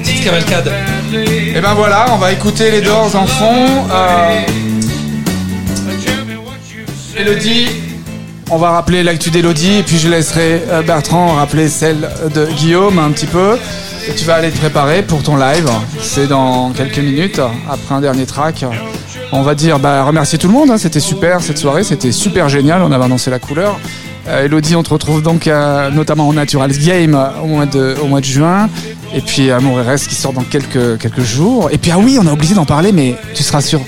Petite cavalcade. Et ben voilà, on va écouter les Doors en fond. Euh... Elodie, on va rappeler l'actu d'Elodie puis je laisserai euh, Bertrand rappeler celle de Guillaume un petit peu. Et tu vas aller te préparer pour ton live. C'est dans quelques minutes, après un dernier track. On va dire, bah, remercier tout le monde. hein. C'était super cette soirée, c'était super génial. On avait annoncé la couleur. Euh, Elodie, on te retrouve donc euh, notamment au Naturals Game au mois de, juin. Et puis et Reste qui sort dans quelques, quelques jours. Et puis, ah oui, on a oublié d'en parler, mais tu seras sur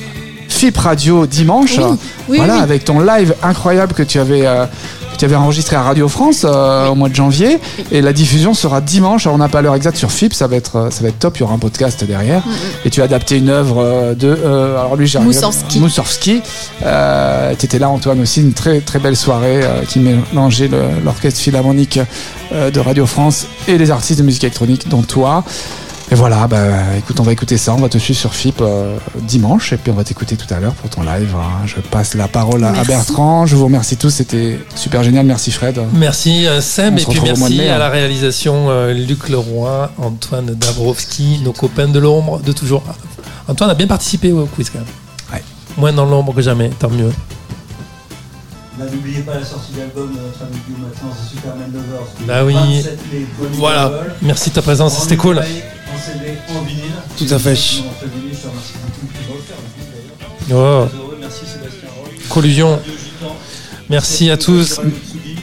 FIP Radio dimanche. Oui, oui, voilà, oui. avec ton live incroyable que tu avais, euh, que tu avais enregistré à Radio France euh, au mois de janvier. Et la diffusion sera dimanche. Alors, on n'a pas l'heure exacte sur FIP, ça va être, euh, ça va être top. Il y aura un podcast derrière. Et tu as adapté une œuvre de. euh, alors, lui, j'ai. Euh, tu étais là, Antoine, aussi. Une très, très belle soirée qui mélangeait l'orchestre philharmonique de Radio France et les artistes de musique électronique, dont toi. Et voilà, bah, écoute, on va écouter ça, on va te suivre sur FIP euh, dimanche, et puis on va t'écouter tout à l'heure pour ton live. hein. Je passe la parole à. Bertrand, je vous remercie tous, c'était super génial, merci Fred. Merci euh, Sam On et puis merci mai, à hein. la réalisation euh, Luc Leroy, Antoine Dabrowski, nos copains de l'ombre de toujours. Antoine a bien participé au quiz quand même. Ouais. Moins dans l'ombre que jamais, tant mieux. Bah, N'oubliez pas la sortie d'album de notre ami Guillaume maintenant, c'est Superman Lovers. Bah oui. 27 mai, Bonnie Voilà. Merci de ta présence, c'était cool. En CD, en vinyle. Tout à fait. Oh, collusion. Merci à tous.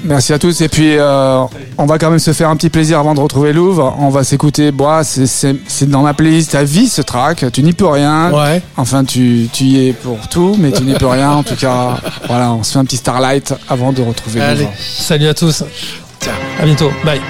Merci à tous, et puis euh, on va quand même se faire un petit plaisir avant de retrouver Louvre. On va s'écouter, bois, c'est- dans ma playlist à vie ce track, tu n'y peux rien. Ouais. Enfin, tu, tu y es pour tout, mais tu n'y peux rien. En tout cas, voilà, on se fait un petit Starlight avant de retrouver Allez. Louvre. Salut à tous. À bientôt. Bye.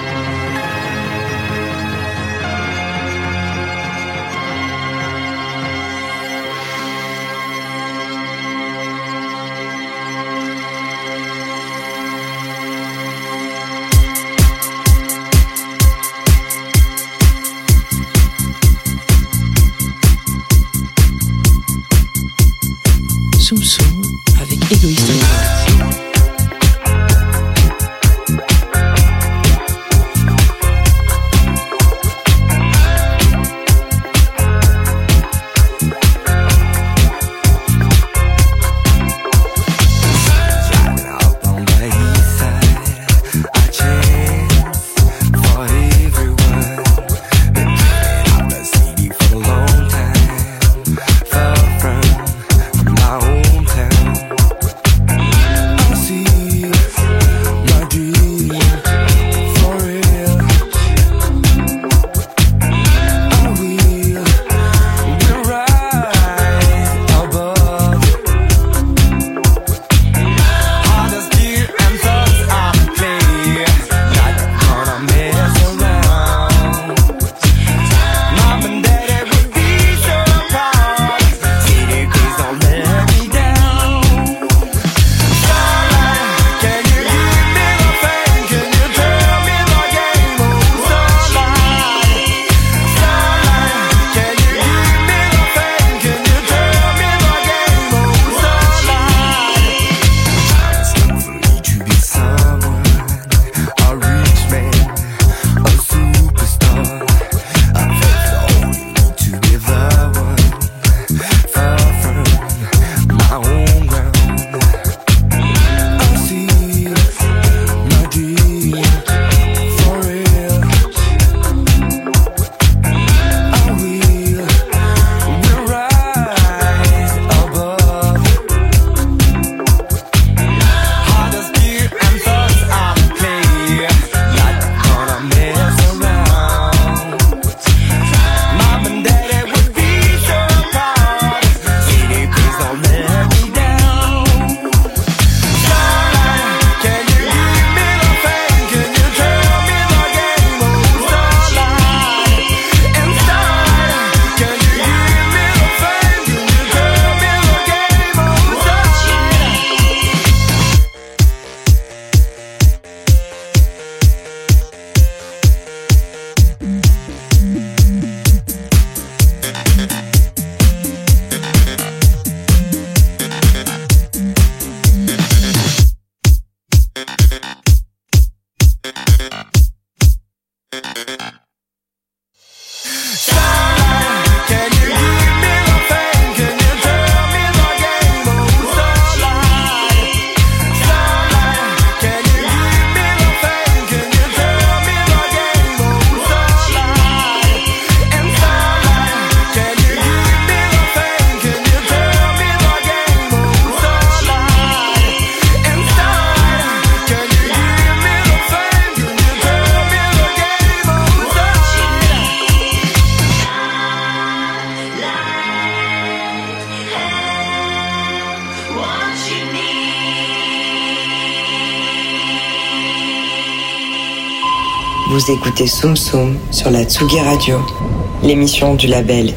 Vous écoutez Soum Soum sur la Tsugi Radio, l'émission du label